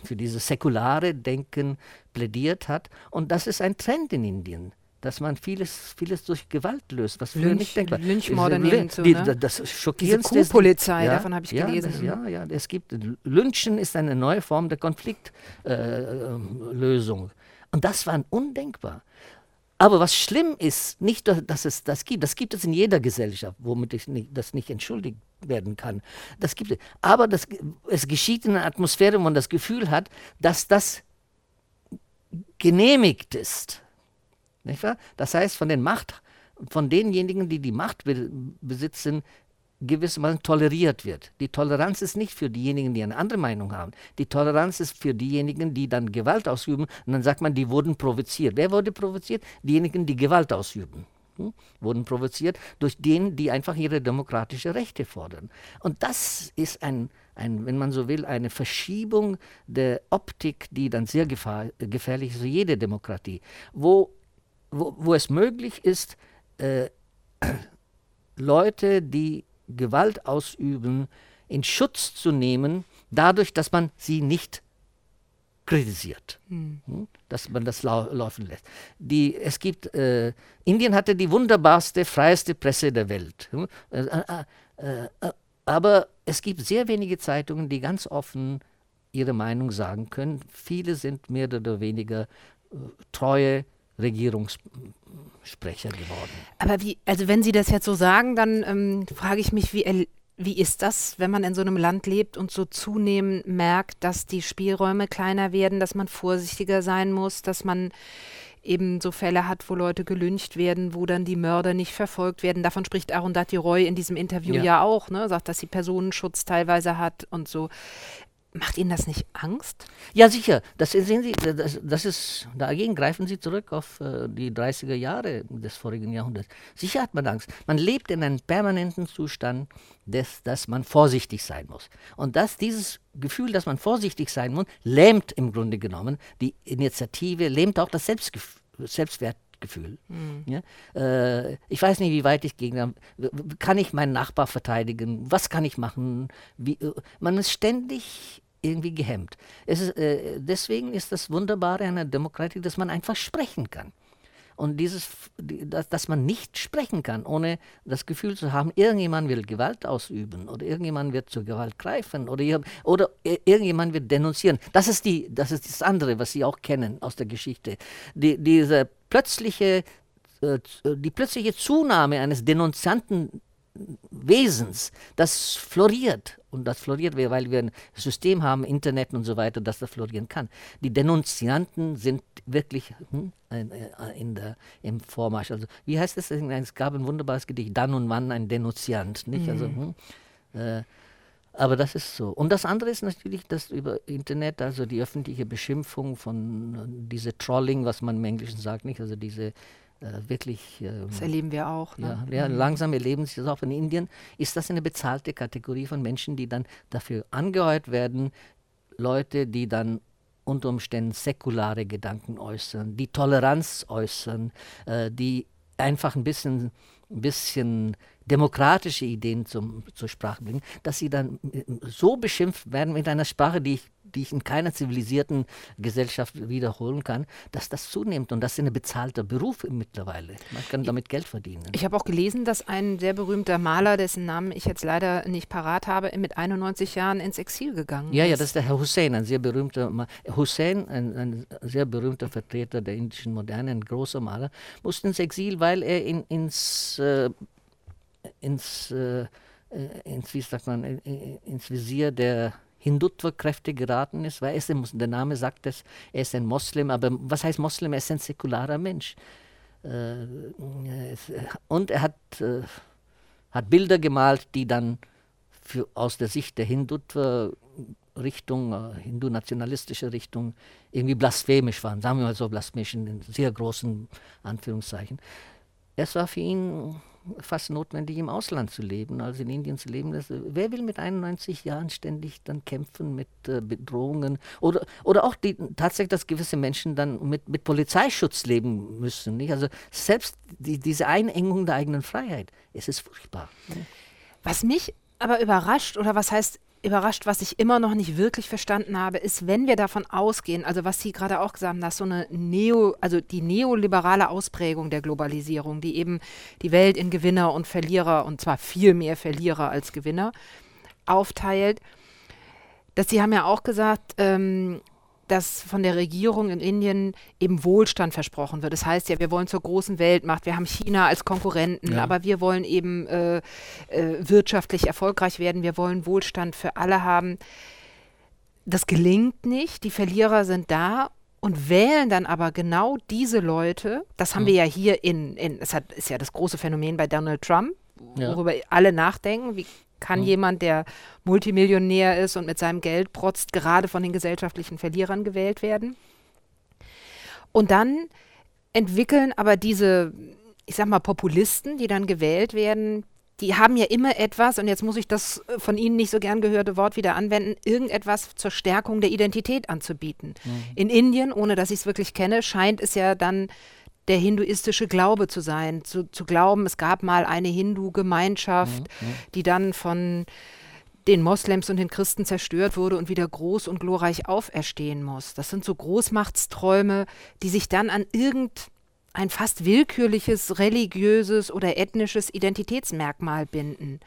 für dieses säkulare Denken plädiert hat. Und das ist ein Trend in Indien dass man vieles, vieles durch Gewalt löst, was früher nicht denkbar Lynchmorde nehmen so, ne? Das Schockierendste Diese Kuhpolizei, ja, davon habe ich ja, gelesen. Das, ja, ja, es gibt, Lynchen ist eine neue Form der Konfliktlösung. Äh, und das war undenkbar. Aber was schlimm ist, nicht, dass es das gibt, das gibt es in jeder Gesellschaft, womit ich nicht, das nicht entschuldigt werden kann. Das gibt es. Aber das, es geschieht in einer Atmosphäre, wo man das Gefühl hat, dass das genehmigt ist. Nicht wahr? Das heißt, von den Macht, von denjenigen, die die Macht besitzen, gewissermaßen toleriert wird. Die Toleranz ist nicht für diejenigen, die eine andere Meinung haben. Die Toleranz ist für diejenigen, die dann Gewalt ausüben. Und dann sagt man, die wurden provoziert. Wer wurde provoziert? Diejenigen, die Gewalt ausüben. Hm? Wurden provoziert durch denen, die einfach ihre demokratische Rechte fordern. Und das ist ein, ein, wenn man so will, eine Verschiebung der Optik, die dann sehr gefahr, gefährlich ist für jede Demokratie, wo, wo, wo es möglich ist, äh, Leute, die Gewalt ausüben, in Schutz zu nehmen, dadurch, dass man sie nicht kritisiert, hm. dass man das lau laufen lässt. Die, es gibt, äh, Indien hatte die wunderbarste, freieste Presse der Welt. Hm? Äh, äh, äh, aber es gibt sehr wenige Zeitungen, die ganz offen ihre Meinung sagen können. Viele sind mehr oder weniger äh, treue Regierungssprecher geworden. Aber wie, also wenn Sie das jetzt so sagen, dann ähm, frage ich mich, wie, wie ist das, wenn man in so einem Land lebt und so zunehmend merkt, dass die Spielräume kleiner werden, dass man vorsichtiger sein muss, dass man eben so Fälle hat, wo Leute gelyncht werden, wo dann die Mörder nicht verfolgt werden. Davon spricht Arundhati Roy in diesem Interview ja, ja auch, ne? sagt, dass sie Personenschutz teilweise hat und so. Macht Ihnen das nicht Angst? Ja, sicher. Das sehen Sie, das, das ist, dagegen greifen Sie zurück auf äh, die 30er Jahre des vorigen Jahrhunderts. Sicher hat man Angst. Man lebt in einem permanenten Zustand, des, dass man vorsichtig sein muss. Und dass dieses Gefühl, dass man vorsichtig sein muss, lähmt im Grunde genommen die Initiative, lähmt auch das Selbstgefühl. Selbstwert, Gefühl. Mhm. Ja? Äh, ich weiß nicht, wie weit ich gegen. Kann ich meinen Nachbar verteidigen? Was kann ich machen? Wie, äh, man ist ständig irgendwie gehemmt. Ist, äh, deswegen ist das Wunderbare an der Demokratie, dass man einfach sprechen kann. Und dieses, dass, dass man nicht sprechen kann, ohne das Gefühl zu haben, irgendjemand will Gewalt ausüben oder irgendjemand wird zur Gewalt greifen oder, oder irgendjemand wird denunzieren. Das ist, die, das ist das andere, was Sie auch kennen aus der Geschichte. Die, diese plötzliche, äh, die plötzliche Zunahme eines denunzianten Wesens, das floriert. Und das floriert, weil wir ein System haben, Internet und so weiter, das das florieren kann. Die Denunzianten sind wirklich hm, äh, in der, im Vormarsch. Also, wie heißt es? Es gab ein wunderbares Gedicht, dann und wann ein Denunziant. Nicht? Also, mhm. hm, äh, aber das ist so. Und das andere ist natürlich das über Internet, also die öffentliche Beschimpfung von äh, diese Trolling, was man im Englischen sagt, nicht? Also diese äh, wirklich. Äh, das erleben wir auch. Ne? Ja, ja, mhm. langsam erleben sie das auch in Indien. Ist das eine bezahlte Kategorie von Menschen, die dann dafür angeheuert werden, Leute, die dann unter Umständen säkulare Gedanken äußern, die Toleranz äußern, äh, die einfach ein bisschen, ein bisschen demokratische Ideen zum, zur Sprache bringen, dass sie dann äh, so beschimpft werden mit einer Sprache, die ich, die ich in keiner zivilisierten Gesellschaft wiederholen kann, dass das zunimmt. Und das ist ein bezahlter Beruf mittlerweile. Man kann damit Geld verdienen. Ich habe auch gelesen, dass ein sehr berühmter Maler, dessen Namen ich jetzt leider nicht parat habe, mit 91 Jahren ins Exil gegangen ja, ist. Ja, das ist der Herr Hussein, ein sehr berühmter Maler. Hussein, ein, ein, sehr berühmter Vertreter der indischen Moderne, ein großer Maler, musste ins Exil, weil er in, ins äh, ins, äh, ins, wie sagt man, ins Visier der Hindutva-Kräfte geraten ist, weil er ist, der Name sagt es, er ist ein Moslem, aber was heißt Moslem? Er ist ein säkularer Mensch. Äh, und er hat, äh, hat Bilder gemalt, die dann für, aus der Sicht der Hindutva Richtung, äh, hindu-nationalistische Richtung, irgendwie blasphemisch waren, sagen wir mal so blasphemisch in sehr großen Anführungszeichen. Es war für ihn fast notwendig, im Ausland zu leben, also in Indien zu leben. Das, wer will mit 91 Jahren ständig dann kämpfen mit äh, Bedrohungen oder, oder auch die, tatsächlich, dass gewisse Menschen dann mit, mit Polizeischutz leben müssen. Nicht? Also selbst die, diese Einengung der eigenen Freiheit, es ist furchtbar. Was mich aber überrascht, oder was heißt überrascht, was ich immer noch nicht wirklich verstanden habe, ist, wenn wir davon ausgehen, also was Sie gerade auch gesagt haben, dass so eine Neo, also die neoliberale Ausprägung der Globalisierung, die eben die Welt in Gewinner und Verlierer und zwar viel mehr Verlierer als Gewinner aufteilt, dass Sie haben ja auch gesagt, ähm, dass von der Regierung in Indien eben Wohlstand versprochen wird. Das heißt ja, wir wollen zur großen Weltmacht, wir haben China als Konkurrenten, ja. aber wir wollen eben äh, äh, wirtschaftlich erfolgreich werden, wir wollen Wohlstand für alle haben. Das gelingt nicht, die Verlierer sind da und wählen dann aber genau diese Leute, das haben mhm. wir ja hier in, in es hat, ist ja das große Phänomen bei Donald Trump, worüber ja. alle nachdenken, wie kann mhm. jemand, der Multimillionär ist und mit seinem Geld protzt, gerade von den gesellschaftlichen Verlierern gewählt werden? Und dann entwickeln aber diese, ich sag mal, Populisten, die dann gewählt werden, die haben ja immer etwas, und jetzt muss ich das äh, von Ihnen nicht so gern gehörte Wort wieder anwenden, irgendetwas zur Stärkung der Identität anzubieten. Mhm. In Indien, ohne dass ich es wirklich kenne, scheint es ja dann der hinduistische Glaube zu sein, zu, zu glauben, es gab mal eine Hindu-Gemeinschaft, mhm, mhm. die dann von den Moslems und den Christen zerstört wurde und wieder groß und glorreich auferstehen muss. Das sind so Großmachtsträume, die sich dann an irgendein fast willkürliches religiöses oder ethnisches Identitätsmerkmal binden.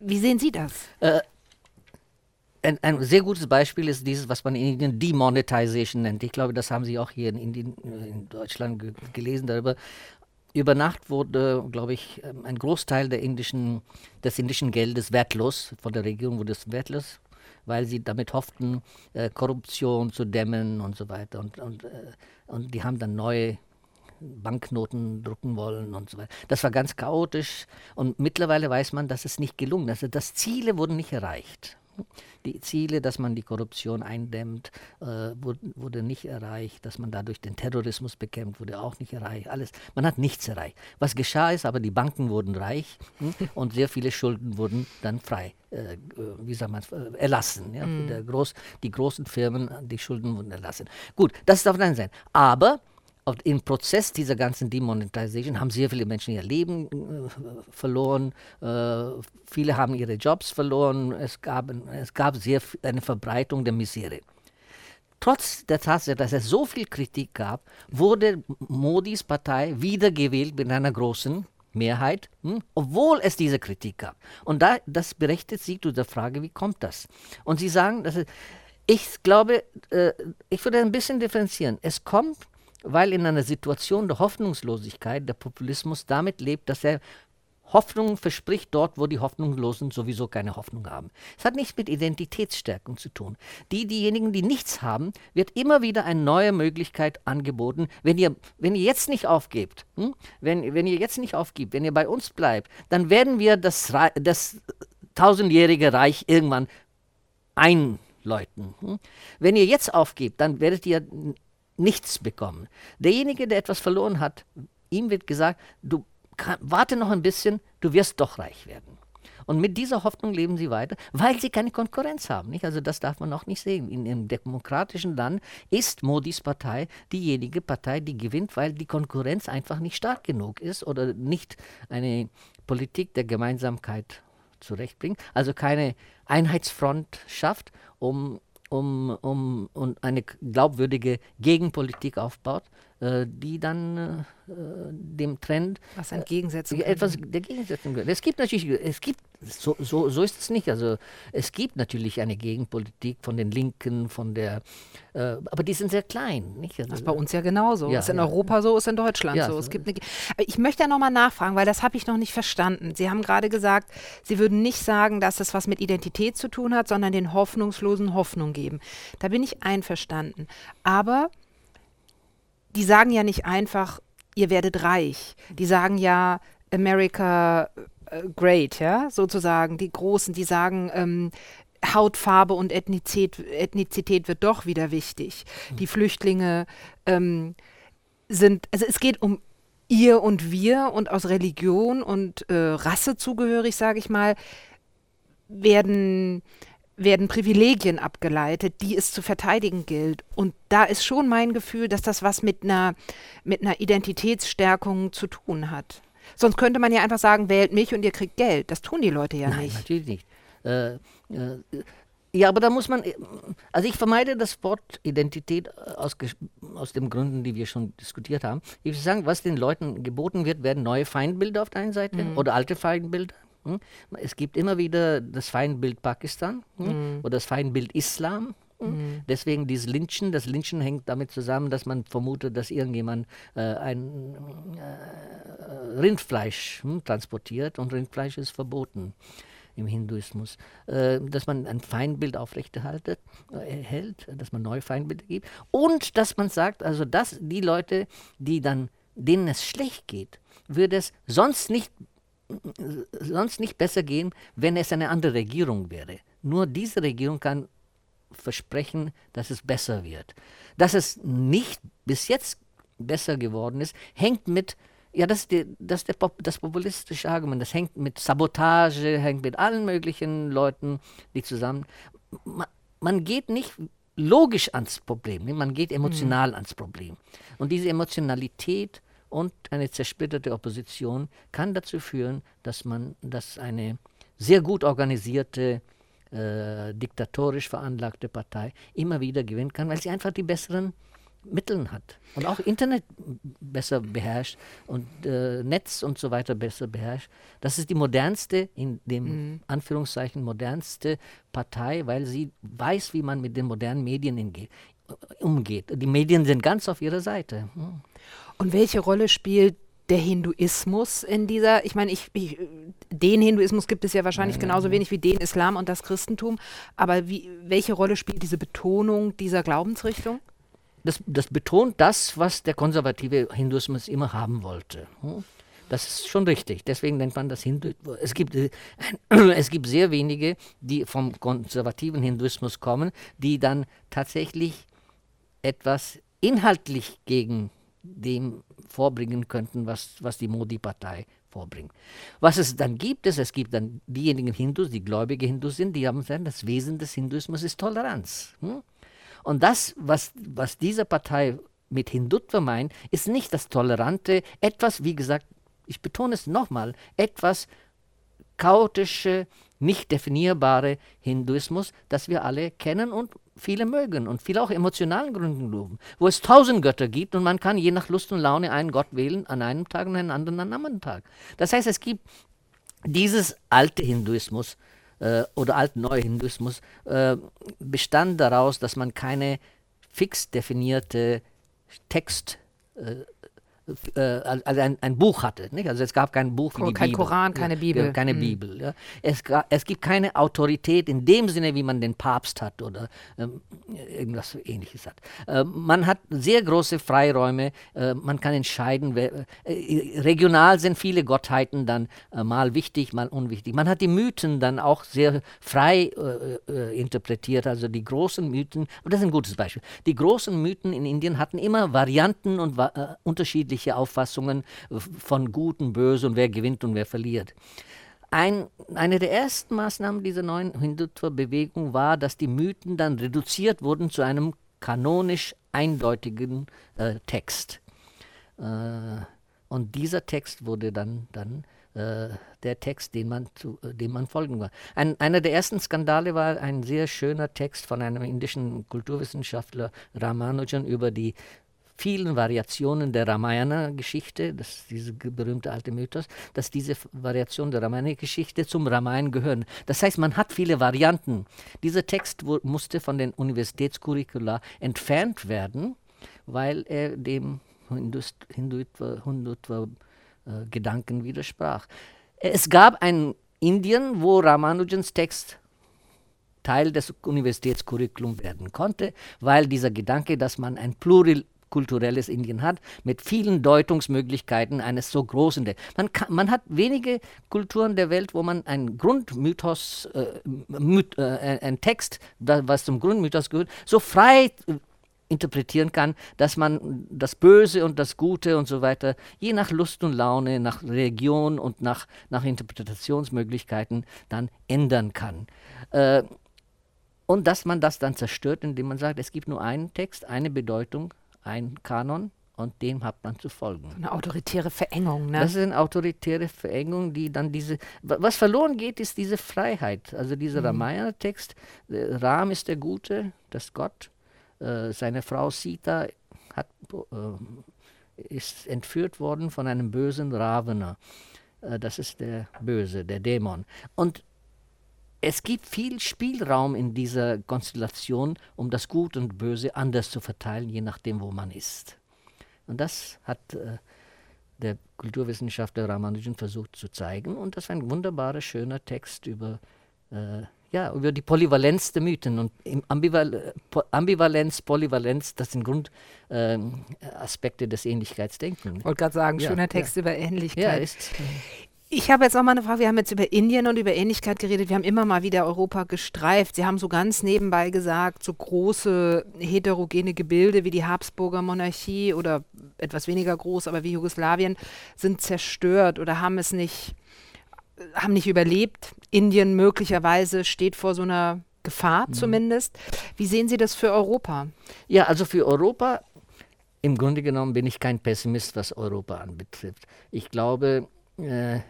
Wie sehen Sie das? Äh, ein, ein, sehr gutes Beispiel ist dieses, was man in Indien Demonetization nennt. Ich glaube, das haben Sie auch hier in, Indien, äh, in Deutschland gelesen darüber. Über Nacht wurde, glaube ich, ähm, ein Großteil indischen, des indischen Geldes wertlos, von der Regierung wurde es wertlos, weil sie damit hofften, äh, Korruption zu dämmen und so weiter. Und, und, äh, und die haben dann neue Banknoten drucken wollen und so weiter. Das war ganz chaotisch und mittlerweile weiß man, dass es nicht gelungen ist. Also das Ziele wurden nicht erreicht. Die Ziele, dass man die Korruption eindämmt, äh, wurde, wurde, nicht erreicht, dass man dadurch den Terrorismus bekämpft, wurde auch nicht erreicht. Alles, man hat nichts erreicht. Was geschah ist, aber die Banken wurden reich hm, und sehr viele Schulden wurden dann frei, äh, wie sagt man, äh, erlassen. Ja? Mm. Groß, die großen Firmen, die Schulden wurden erlassen. Gut, das ist auf der einen Seite. Aber im Prozess dieser ganzen Demonetization haben sehr viele Menschen ihr Leben äh, verloren, äh, viele haben ihre Jobs verloren, es gab, es gab sehr eine Verbreitung der Misere. Trotz der Tatsache, dass es so viel Kritik gab, wurde Modis Partei wiedergewählt mit einer großen Mehrheit, hm, obwohl es diese Kritik gab. Und da, das berechtigt sich zu der Frage, wie kommt das? Und Sie sagen, dass es, ich glaube, äh, ich würde ein bisschen differenzieren. Es kommt weil in einer Situation der Hoffnungslosigkeit der Populismus damit lebt, dass er Hoffnung verspricht dort, wo die Hoffnungslosen sowieso keine Hoffnung haben. Es hat nichts mit Identitätsstärkung zu tun. Die, diejenigen, die nichts haben, wird immer wieder eine neue Möglichkeit angeboten. Wenn ihr, wenn ihr jetzt nicht aufgebt, hm? wenn, wenn ihr jetzt nicht aufgibt, wenn ihr bei uns bleibt, dann werden wir das, das tausendjährige Reich irgendwann einläuten. Hm? Wenn ihr jetzt aufgebt, dann werdet ihr nichts bekommen. Derjenige, der etwas verloren hat, ihm wird gesagt, du kann, warte noch ein bisschen, du wirst doch reich werden. Und mit dieser Hoffnung leben sie weiter, weil sie keine Konkurrenz haben. Nicht? Also das darf man auch nicht sehen. In einem demokratischen Land ist Modis Partei diejenige Partei, die gewinnt, weil die Konkurrenz einfach nicht stark genug ist oder nicht eine Politik der Gemeinsamkeit zurechtbringt, also keine Einheitsfront schafft, um um, um, um eine glaubwürdige Gegenpolitik aufbaut, die dann äh, dem Trend was entgegensetzen etwas dagegen können. Es gibt natürlich, es gibt so, so, so ist es nicht. Also es gibt natürlich eine Gegenpolitik von den Linken, von der, äh, aber die sind sehr klein. Nicht? Also, das ist bei uns ja genauso. Ja, ist in ja. Europa so, ist in Deutschland ja, so. Es gibt eine, ich möchte ja nochmal nachfragen, weil das habe ich noch nicht verstanden. Sie haben gerade gesagt, Sie würden nicht sagen, dass es was mit Identität zu tun hat, sondern den Hoffnungslosen Hoffnung geben. Da bin ich einverstanden. Aber die sagen ja nicht einfach, ihr werdet reich. Die sagen ja, America äh, great, ja, sozusagen. Die Großen, die sagen, ähm, Hautfarbe und Ethnizität, Ethnizität wird doch wieder wichtig. Mhm. Die Flüchtlinge ähm, sind, also es geht um ihr und wir und aus Religion und äh, Rasse zugehörig, sage ich mal, werden werden Privilegien abgeleitet, die es zu verteidigen gilt. Und da ist schon mein Gefühl, dass das was mit einer, mit einer Identitätsstärkung zu tun hat. Sonst könnte man ja einfach sagen, wählt mich und ihr kriegt Geld. Das tun die Leute ja Nein, nicht. Natürlich nicht. Äh, äh, ja, aber da muss man, also ich vermeide das Wort Identität aus, aus den Gründen, die wir schon diskutiert haben. Ich würde sagen, was den Leuten geboten wird, werden neue Feindbilder auf der einen Seite mhm. oder alte Feindbilder. Hm? Es gibt immer wieder das Feindbild Pakistan hm? mhm. oder das Feindbild Islam. Hm? Mhm. Deswegen dieses Lynchen, das Lynchen hängt damit zusammen, dass man vermutet, dass irgendjemand äh, ein äh, Rindfleisch hm, transportiert und Rindfleisch ist verboten im Hinduismus, äh, dass man ein Feindbild aufrechterhaltet, äh, hält, dass man neue Feindbilder gibt und dass man sagt, also dass die Leute, die dann denen es schlecht geht, würde es sonst nicht sonst nicht besser gehen, wenn es eine andere Regierung wäre. Nur diese Regierung kann versprechen, dass es besser wird. Dass es nicht bis jetzt besser geworden ist, hängt mit, ja, das ist, die, das, ist der, das populistische Argument, das hängt mit Sabotage, hängt mit allen möglichen Leuten, die zusammen. Man, man geht nicht logisch ans Problem, man geht emotional mhm. ans Problem. Und diese Emotionalität und eine zersplitterte Opposition kann dazu führen, dass man, dass eine sehr gut organisierte, äh, diktatorisch veranlagte Partei immer wieder gewinnen kann, weil sie einfach die besseren Mittel hat und auch Internet besser beherrscht und äh, Netz und so weiter besser beherrscht. Das ist die modernste, in dem mhm. Anführungszeichen modernste Partei, weil sie weiß, wie man mit den modernen Medien umgeht. Die Medien sind ganz auf ihrer Seite. Mhm. Und welche Rolle spielt der Hinduismus in dieser, ich meine, ich, ich, den Hinduismus gibt es ja wahrscheinlich genauso wenig wie den Islam und das Christentum, aber wie, welche Rolle spielt diese Betonung dieser Glaubensrichtung? Das, das betont das, was der konservative Hinduismus immer haben wollte. Hm? Das ist schon richtig. Deswegen nennt man das Hindu. Es gibt, äh, es gibt sehr wenige, die vom konservativen Hinduismus kommen, die dann tatsächlich etwas inhaltlich gegen dem vorbringen könnten, was, was die Modi-Partei vorbringt. Was es dann gibt, ist, es gibt dann diejenigen Hindus, die gläubige Hindus sind, die haben gesagt, das Wesen des Hinduismus ist Toleranz. Hm? Und das, was, was diese Partei mit Hindutva meint, ist nicht das Tolerante, etwas, wie gesagt, ich betone es nochmal, etwas chaotische, nicht definierbare Hinduismus, das wir alle kennen und viele mögen und viele auch emotionalen Gründen loben, wo es tausend Götter gibt und man kann je nach Lust und Laune einen Gott wählen an einem Tag und einen anderen an einem anderen Tag. Das heißt, es gibt dieses alte Hinduismus äh, oder alt-neue Hinduismus äh, bestand daraus, dass man keine fix definierte Text äh, äh, also ein, ein, Buch hatte. Nicht? Also es gab kein Buch wie die kein Bibel. Koran, keine Bibel. keine mhm. Bibel. Ja. Es, es gibt keine Autorität in dem Sinne, wie man den Papst hat oder ähm, irgendwas ähnliches hat. Äh, man hat sehr große Freiräume, äh, man kann entscheiden, wer, äh, regional sind viele Gottheiten dann äh, mal wichtig, mal unwichtig. Man hat die Mythen dann auch sehr frei äh, interpretiert, also die großen Mythen, und das ist ein gutes Beispiel. Die großen Mythen in Indien hatten immer Varianten und unterschiedliche unterschiedliche Auffassungen von Gut und Böse und wer gewinnt und wer verliert. Ein, eine der ersten Maßnahmen dieser neuen Hindutva-Bewegung war, dass die Mythen dann reduziert wurden zu einem kanonisch eindeutigen äh, Text. Äh, und dieser Text wurde dann, dann äh, der Text, den man, zu, äh, dem man folgen war. Ein, einer der ersten Skandale war ein sehr schöner Text von einem indischen Kulturwissenschaftler Ramanujan über die vielen Variationen der Ramayana-Geschichte, das ist dieser berühmte alte Mythos, dass diese Variationen der Ramayana-Geschichte zum Ramayan gehören. Das heißt, man hat viele Varianten. Dieser Text musste von den Universitätscurricula entfernt werden, weil er dem Hindutva-Gedanken widersprach. Es gab ein Indien, wo Ramanujans Text Teil des Universitätscurriculums werden konnte, weil dieser Gedanke, dass man ein plurikulturelles Indien hat, mit vielen Deutungsmöglichkeiten eines so großen. Man, kann, man hat wenige Kulturen der Welt, wo man ein Grundmythos, äh, äh, ein Text, was zum Grundmythos gehört, so frei interpretieren kann, dass man das Böse und das Gute und so weiter, je nach Lust und Laune, nach Region und nach, nach Interpretationsmöglichkeiten dann ändern kann. Äh, und dass man das dann zerstört, indem man sagt, es gibt nur einen Text, eine Bedeutung, ein Kanon und dem hat man zu folgen. Eine autoritäre Verengung, ne? Das ist eine autoritäre Verengung, die dann diese. Was verloren geht, ist diese Freiheit. Also dieser mhm. Ramayana-Text, äh, Ram ist der Gute, das Gott. Äh, seine Frau Sita hat, äh, ist entführt worden von einem bösen Ravana. Äh, das ist der Böse, der Dämon. Und es gibt viel Spielraum in dieser Konstellation, um das Gut und Böse anders zu verteilen, je nachdem, wo man ist. Und das hat äh, der Kulturwissenschaftler Ramanujan versucht zu zeigen. Und das ist ein wunderbarer, schöner Text über, äh, ja, über die Polyvalenz der Mythen. Und Ambival Ambivalenz, Polyvalenz, das sind Grundaspekte ähm, äh, des Ähnlichkeitsdenkens. Ich wollte gerade sagen, schöner ja, Text ja. über Ähnlichkeit. Ja, ist. Ich habe jetzt auch mal eine Frage. Wir haben jetzt über Indien und über Ähnlichkeit geredet. Wir haben immer mal wieder Europa gestreift. Sie haben so ganz nebenbei gesagt, so große heterogene Gebilde wie die Habsburger Monarchie oder etwas weniger groß, aber wie Jugoslawien sind zerstört oder haben es nicht, haben nicht überlebt. Indien möglicherweise steht vor so einer Gefahr mhm. zumindest. Wie sehen Sie das für Europa? Ja, also für Europa im Grunde genommen bin ich kein Pessimist, was Europa anbetrifft. Ich glaube, äh,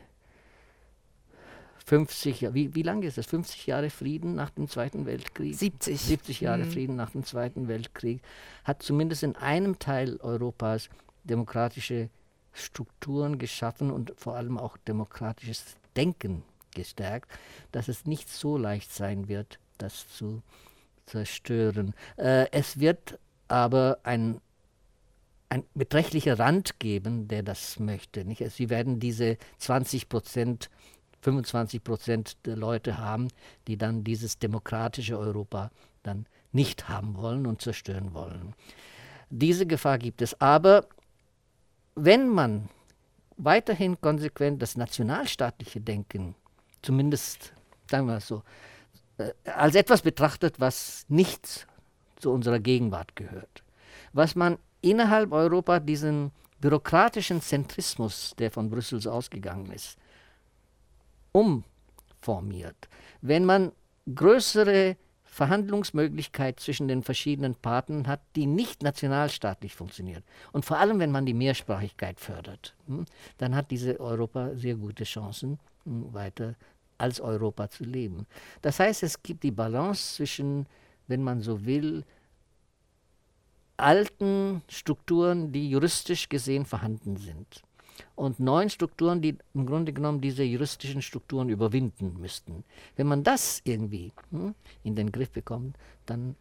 50, wie, wie lange ist das? 50 Jahre Frieden nach dem Zweiten Weltkrieg? 70. 70 Jahre mhm. Frieden nach dem Zweiten Weltkrieg hat zumindest in einem Teil Europas demokratische Strukturen geschaffen und vor allem auch demokratisches Denken gestärkt, dass es nicht so leicht sein wird, das zu zerstören. Äh, es wird aber ein ein beträchtlicher Rand geben, der das möchte. Nicht? Also sie werden diese 20 Prozent 25 Prozent der Leute haben, die dann dieses demokratische Europa dann nicht haben wollen und zerstören wollen. Diese Gefahr gibt es. Aber wenn man weiterhin konsequent das nationalstaatliche Denken, zumindest sagen wir es so, äh, als etwas betrachtet, was nicht zu unserer Gegenwart gehört, was man innerhalb Europa diesen bürokratischen Zentrismus, der von Brüssel ausgegangen ist, umformiert, wenn man größere Verhandlungsmöglichkeit zwischen den verschiedenen Partnern hat, die nicht nationalstaatlich funktioniert. Und vor allem, wenn man die Mehrsprachigkeit fördert, hm, dann hat diese Europa sehr gute Chancen, hm, weiter als Europa zu leben. Das heißt, es gibt die Balance zwischen, wenn man so will, alten Strukturen, die juristisch gesehen vorhanden sind und neuen Strukturen, die im Grunde genommen diese juristischen Strukturen überwinden müssten. Wenn man das irgendwie hm, in den Griff bekommt, dann,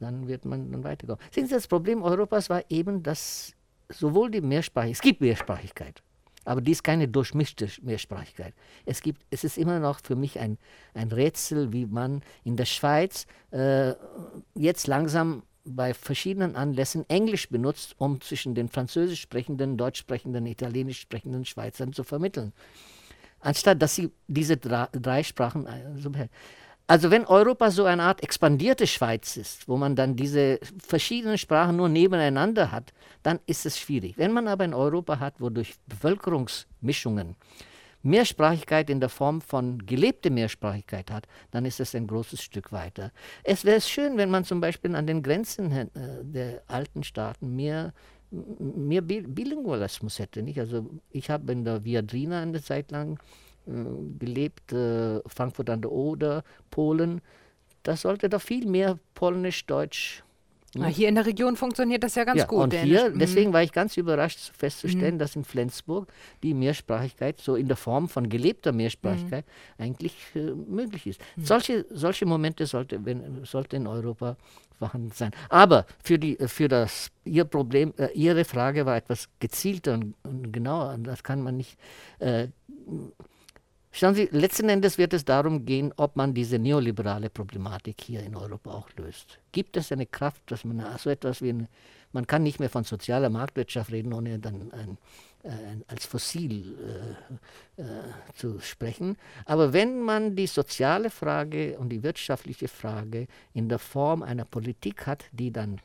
dann wird man dann weiterkommen. Sehen Sie, das Problem Europas war eben, dass sowohl die Mehrsprachigkeit, es gibt Mehrsprachigkeit, aber die ist keine durchmischte Mehrsprachigkeit. Es, gibt, es ist immer noch für mich ein, ein Rätsel, wie man in der Schweiz äh, jetzt langsam bei verschiedenen Anlässen Englisch benutzt, um zwischen den französisch sprechenden, deutsch sprechenden, italienisch sprechenden Schweizern zu vermitteln. Anstatt dass sie diese drei, Sprachen. Äh, also wenn Europa so eine Art expandierte Schweiz ist, wo man dann diese verschiedenen Sprachen nur nebeneinander hat, dann ist es schwierig. Wenn man aber ein Europa hat, wo durch Bevölkerungsmischungen Mehrsprachigkeit in der Form von gelebter Mehrsprachigkeit hat, dann ist es ein großes Stück weiter. Es wäre schön, wenn man zum Beispiel an den Grenzen äh, der alten Staaten mehr, mehr Bilingualismus hätte. Nicht? Also ich habe in der Viadrina eine Zeit lang äh, gelebt, äh, Frankfurt an der Oder, Polen. Da sollte da viel mehr Polnisch, Deutsch Na, hier in der Region funktioniert das ja ganz ja, gut. Und hier, mhm. deswegen war ich ganz überrascht festzustellen, mhm. dass in Flensburg die Mehrsprachigkeit so in der Form von gelebter Mehrsprachigkeit mhm. eigentlich äh, möglich ist. Mhm. Solche, solche Momente sollte, wenn, sollte in Europa vorhanden sein. Aber für, die, für das, Ihr Problem, äh, Ihre Frage war etwas gezielter und, und genauer. Das kann man nicht. Äh, Schauen Sie, letzten Endes wird es darum gehen, ob man diese neoliberale Problematik hier in Europa auch löst. Gibt es eine Kraft, dass man so etwas wie eine, man kann nicht mehr von sozialer Marktwirtschaft reden, ohne dann ein, ein, als fossil äh, äh, zu sprechen. Aber wenn man die soziale Frage und die wirtschaftliche Frage in der Form einer Politik hat, die dann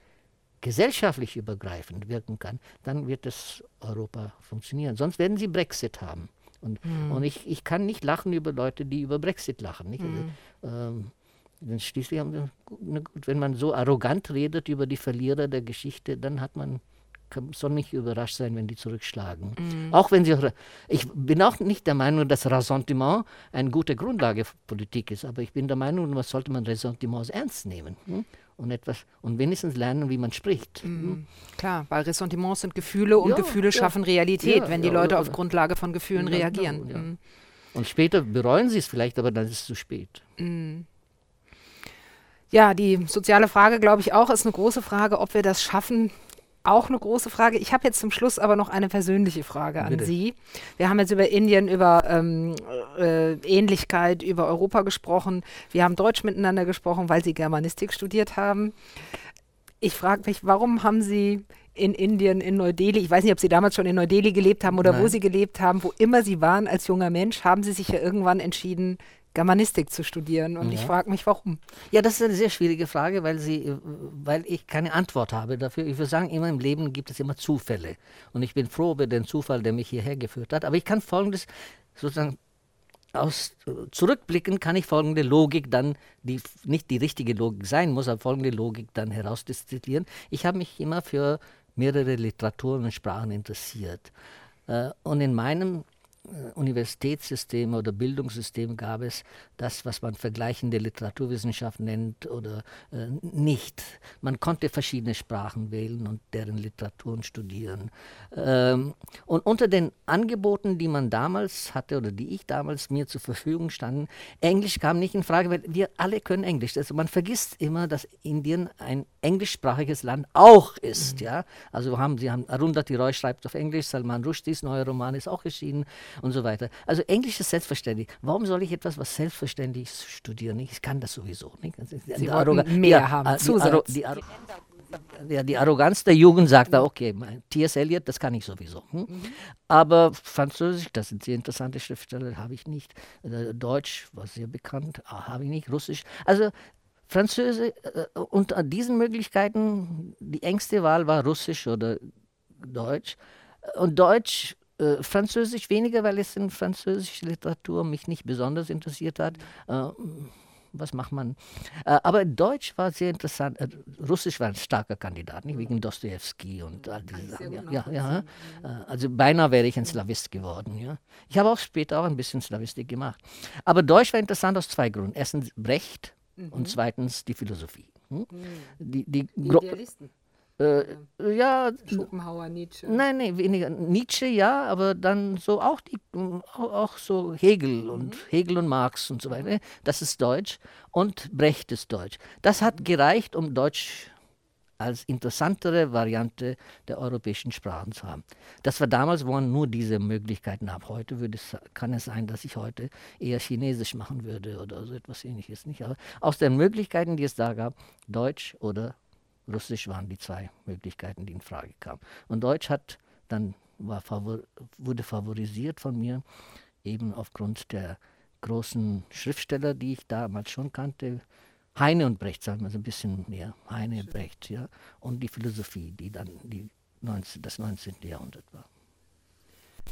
gesellschaftlich übergreifend wirken kann, dann wird das Europa funktionieren. Sonst werden Sie Brexit haben. Und, mhm. und ich, ich kann nicht lachen über Leute, die über Brexit lachen. Nicht? Mhm. Ähm, denn schließlich haben wir, wenn man so arrogant redet über die Verlierer der Geschichte, dann hat man soll nicht überrascht sein, wenn die zurückschlagen. Mhm. Auch wenn sie, ich bin auch nicht der Meinung, dass Ressentiment eine gute Grundlage für Politik ist, aber ich bin der Meinung, man sollte man Ressentiments ernst nehmen. Hm? Und etwas und wenigstens lernen, wie man spricht. Mhm. Klar, weil Ressentiments sind Gefühle und ja, Gefühle schaffen Realität, ja, wenn die Leute auf Grundlage von Gefühlen reagieren. Genau, mhm. Und später bereuen sie es vielleicht, aber dann ist es zu spät. Mhm. Ja, die soziale Frage, glaube ich, auch ist eine große Frage, ob wir das schaffen, auch eine große Frage. Ich habe jetzt zum Schluss aber noch eine persönliche Frage an Bitte. Sie. Wir haben jetzt über Indien, über ähm, äh, Ähnlichkeit, über Europa gesprochen. Wir haben Deutsch miteinander gesprochen, weil Sie Germanistik studiert haben. Ich frage mich, warum haben Sie in Indien, in Neu-Delhi, ich weiß nicht, ob Sie damals schon in Neu-Delhi gelebt haben oder Nein. wo Sie gelebt haben, wo immer Sie waren als junger Mensch, haben Sie sich ja irgendwann entschieden, Germanistik zu studieren. Und ja. ich frage mich, warum. Ja, das ist eine sehr schwierige Frage, weil, sie, weil ich keine Antwort habe dafür. Ich würde sagen, immer im Leben gibt es immer Zufälle. Und ich bin froh über den Zufall, der mich hierher geführt hat. Aber ich kann Folgendes sozusagen aus zurückblicken kann ich folgende Logik dann, die nicht die richtige Logik sein muss, aber folgende Logik dann herausdestillieren. Ich habe mich immer für mehrere Literaturen und Sprachen interessiert. Äh, und in meinem äh, Universitätssystem oder Bildungssystem gab es das, was man vergleichende Literaturwissenschaft nennt oder äh, nicht. Man konnte verschiedene Sprachen wählen und deren Literaturen studieren. Ähm, und unter den Angeboten, die man damals hatte oder die ich damals mir zur Verfügung standen, Englisch kam nicht in Frage, weil wir alle können Englisch. Also man vergisst immer, dass Indien ein englischsprachiges Land auch ist. Mhm. Ja? Also haben, sie haben Arundhati Roy schreibt auf Englisch, Salman Rushdies neuer Roman ist auch erschienen und so weiter. Also Englisch ist selbstverständlich. Warum soll ich etwas, was selbstverständlich ist, studieren? Ich kann das sowieso. Nicht? Sie wollten mehr ja, haben, die, Zusatz. Die, Arro ja, die Arroganz der Jugend sagt da, okay, T.S. Eliot, das kann ich sowieso. Hm? Mhm. Aber Französisch, das sind sehr interessante Schriftsteller, habe ich nicht. Äh, Deutsch war sehr bekannt, ah, habe ich nicht. Russisch. Also Französisch, äh, unter diesen Möglichkeiten, die engste Wahl war Russisch oder Deutsch. Und Deutsch äh, Französisch weniger, weil es in französischer Literatur mich nicht besonders interessiert hat. Äh, was macht man? Äh, aber Deutsch war sehr interessant. Äh, Russisch war ein starker Kandidat, nicht wegen Dostoevsky und all diese Sachen. Ja, ja, ja. Also beinahe wäre ich ein Slavist geworden. Ja. Ich habe auch später auch ein bisschen Slavistik gemacht. Aber Deutsch war interessant aus zwei Gründen. Erstens Brecht mhm. und zweitens die Philosophie. Hm? Mhm. Die, die, die Idealisten. Äh, ja. Schopenhauer, Nietzsche. Nein, nein, weniger. Nietzsche ja, aber dann so auch, die, auch so Hegel und mhm. Hegel und Marx und so weiter. Das ist Deutsch und Brecht ist Deutsch. Das hat gereicht, um Deutsch als interessantere Variante der europäischen Sprachen zu haben. Das war damals, wo man nur diese Möglichkeiten hat. Heute würde es, kann es sein, dass ich heute eher Chinesisch machen würde oder so etwas ähnliches. Nicht? Aber aus den Möglichkeiten, die es da gab, Deutsch oder Russisch waren die zwei Möglichkeiten, die in Frage kamen. Und Deutsch hat dann war favor wurde favorisiert von mir, eben aufgrund der großen Schriftsteller, die ich damals schon kannte. Heine und Brecht, sagen wir so ein bisschen mehr. Heine, und Brecht, ja. Und die Philosophie, die dann die 19, das 19. Jahrhundert war.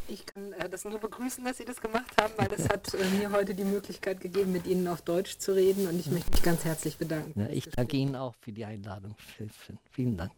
Ich kann äh, das nur begrüßen, dass Sie das gemacht haben, weil das hat äh, mir heute die Möglichkeit gegeben, mit Ihnen auf Deutsch zu reden und ich möchte mich ganz herzlich bedanken. Ja, ich danke Ihnen auch für die Einladung. Vielen Dank.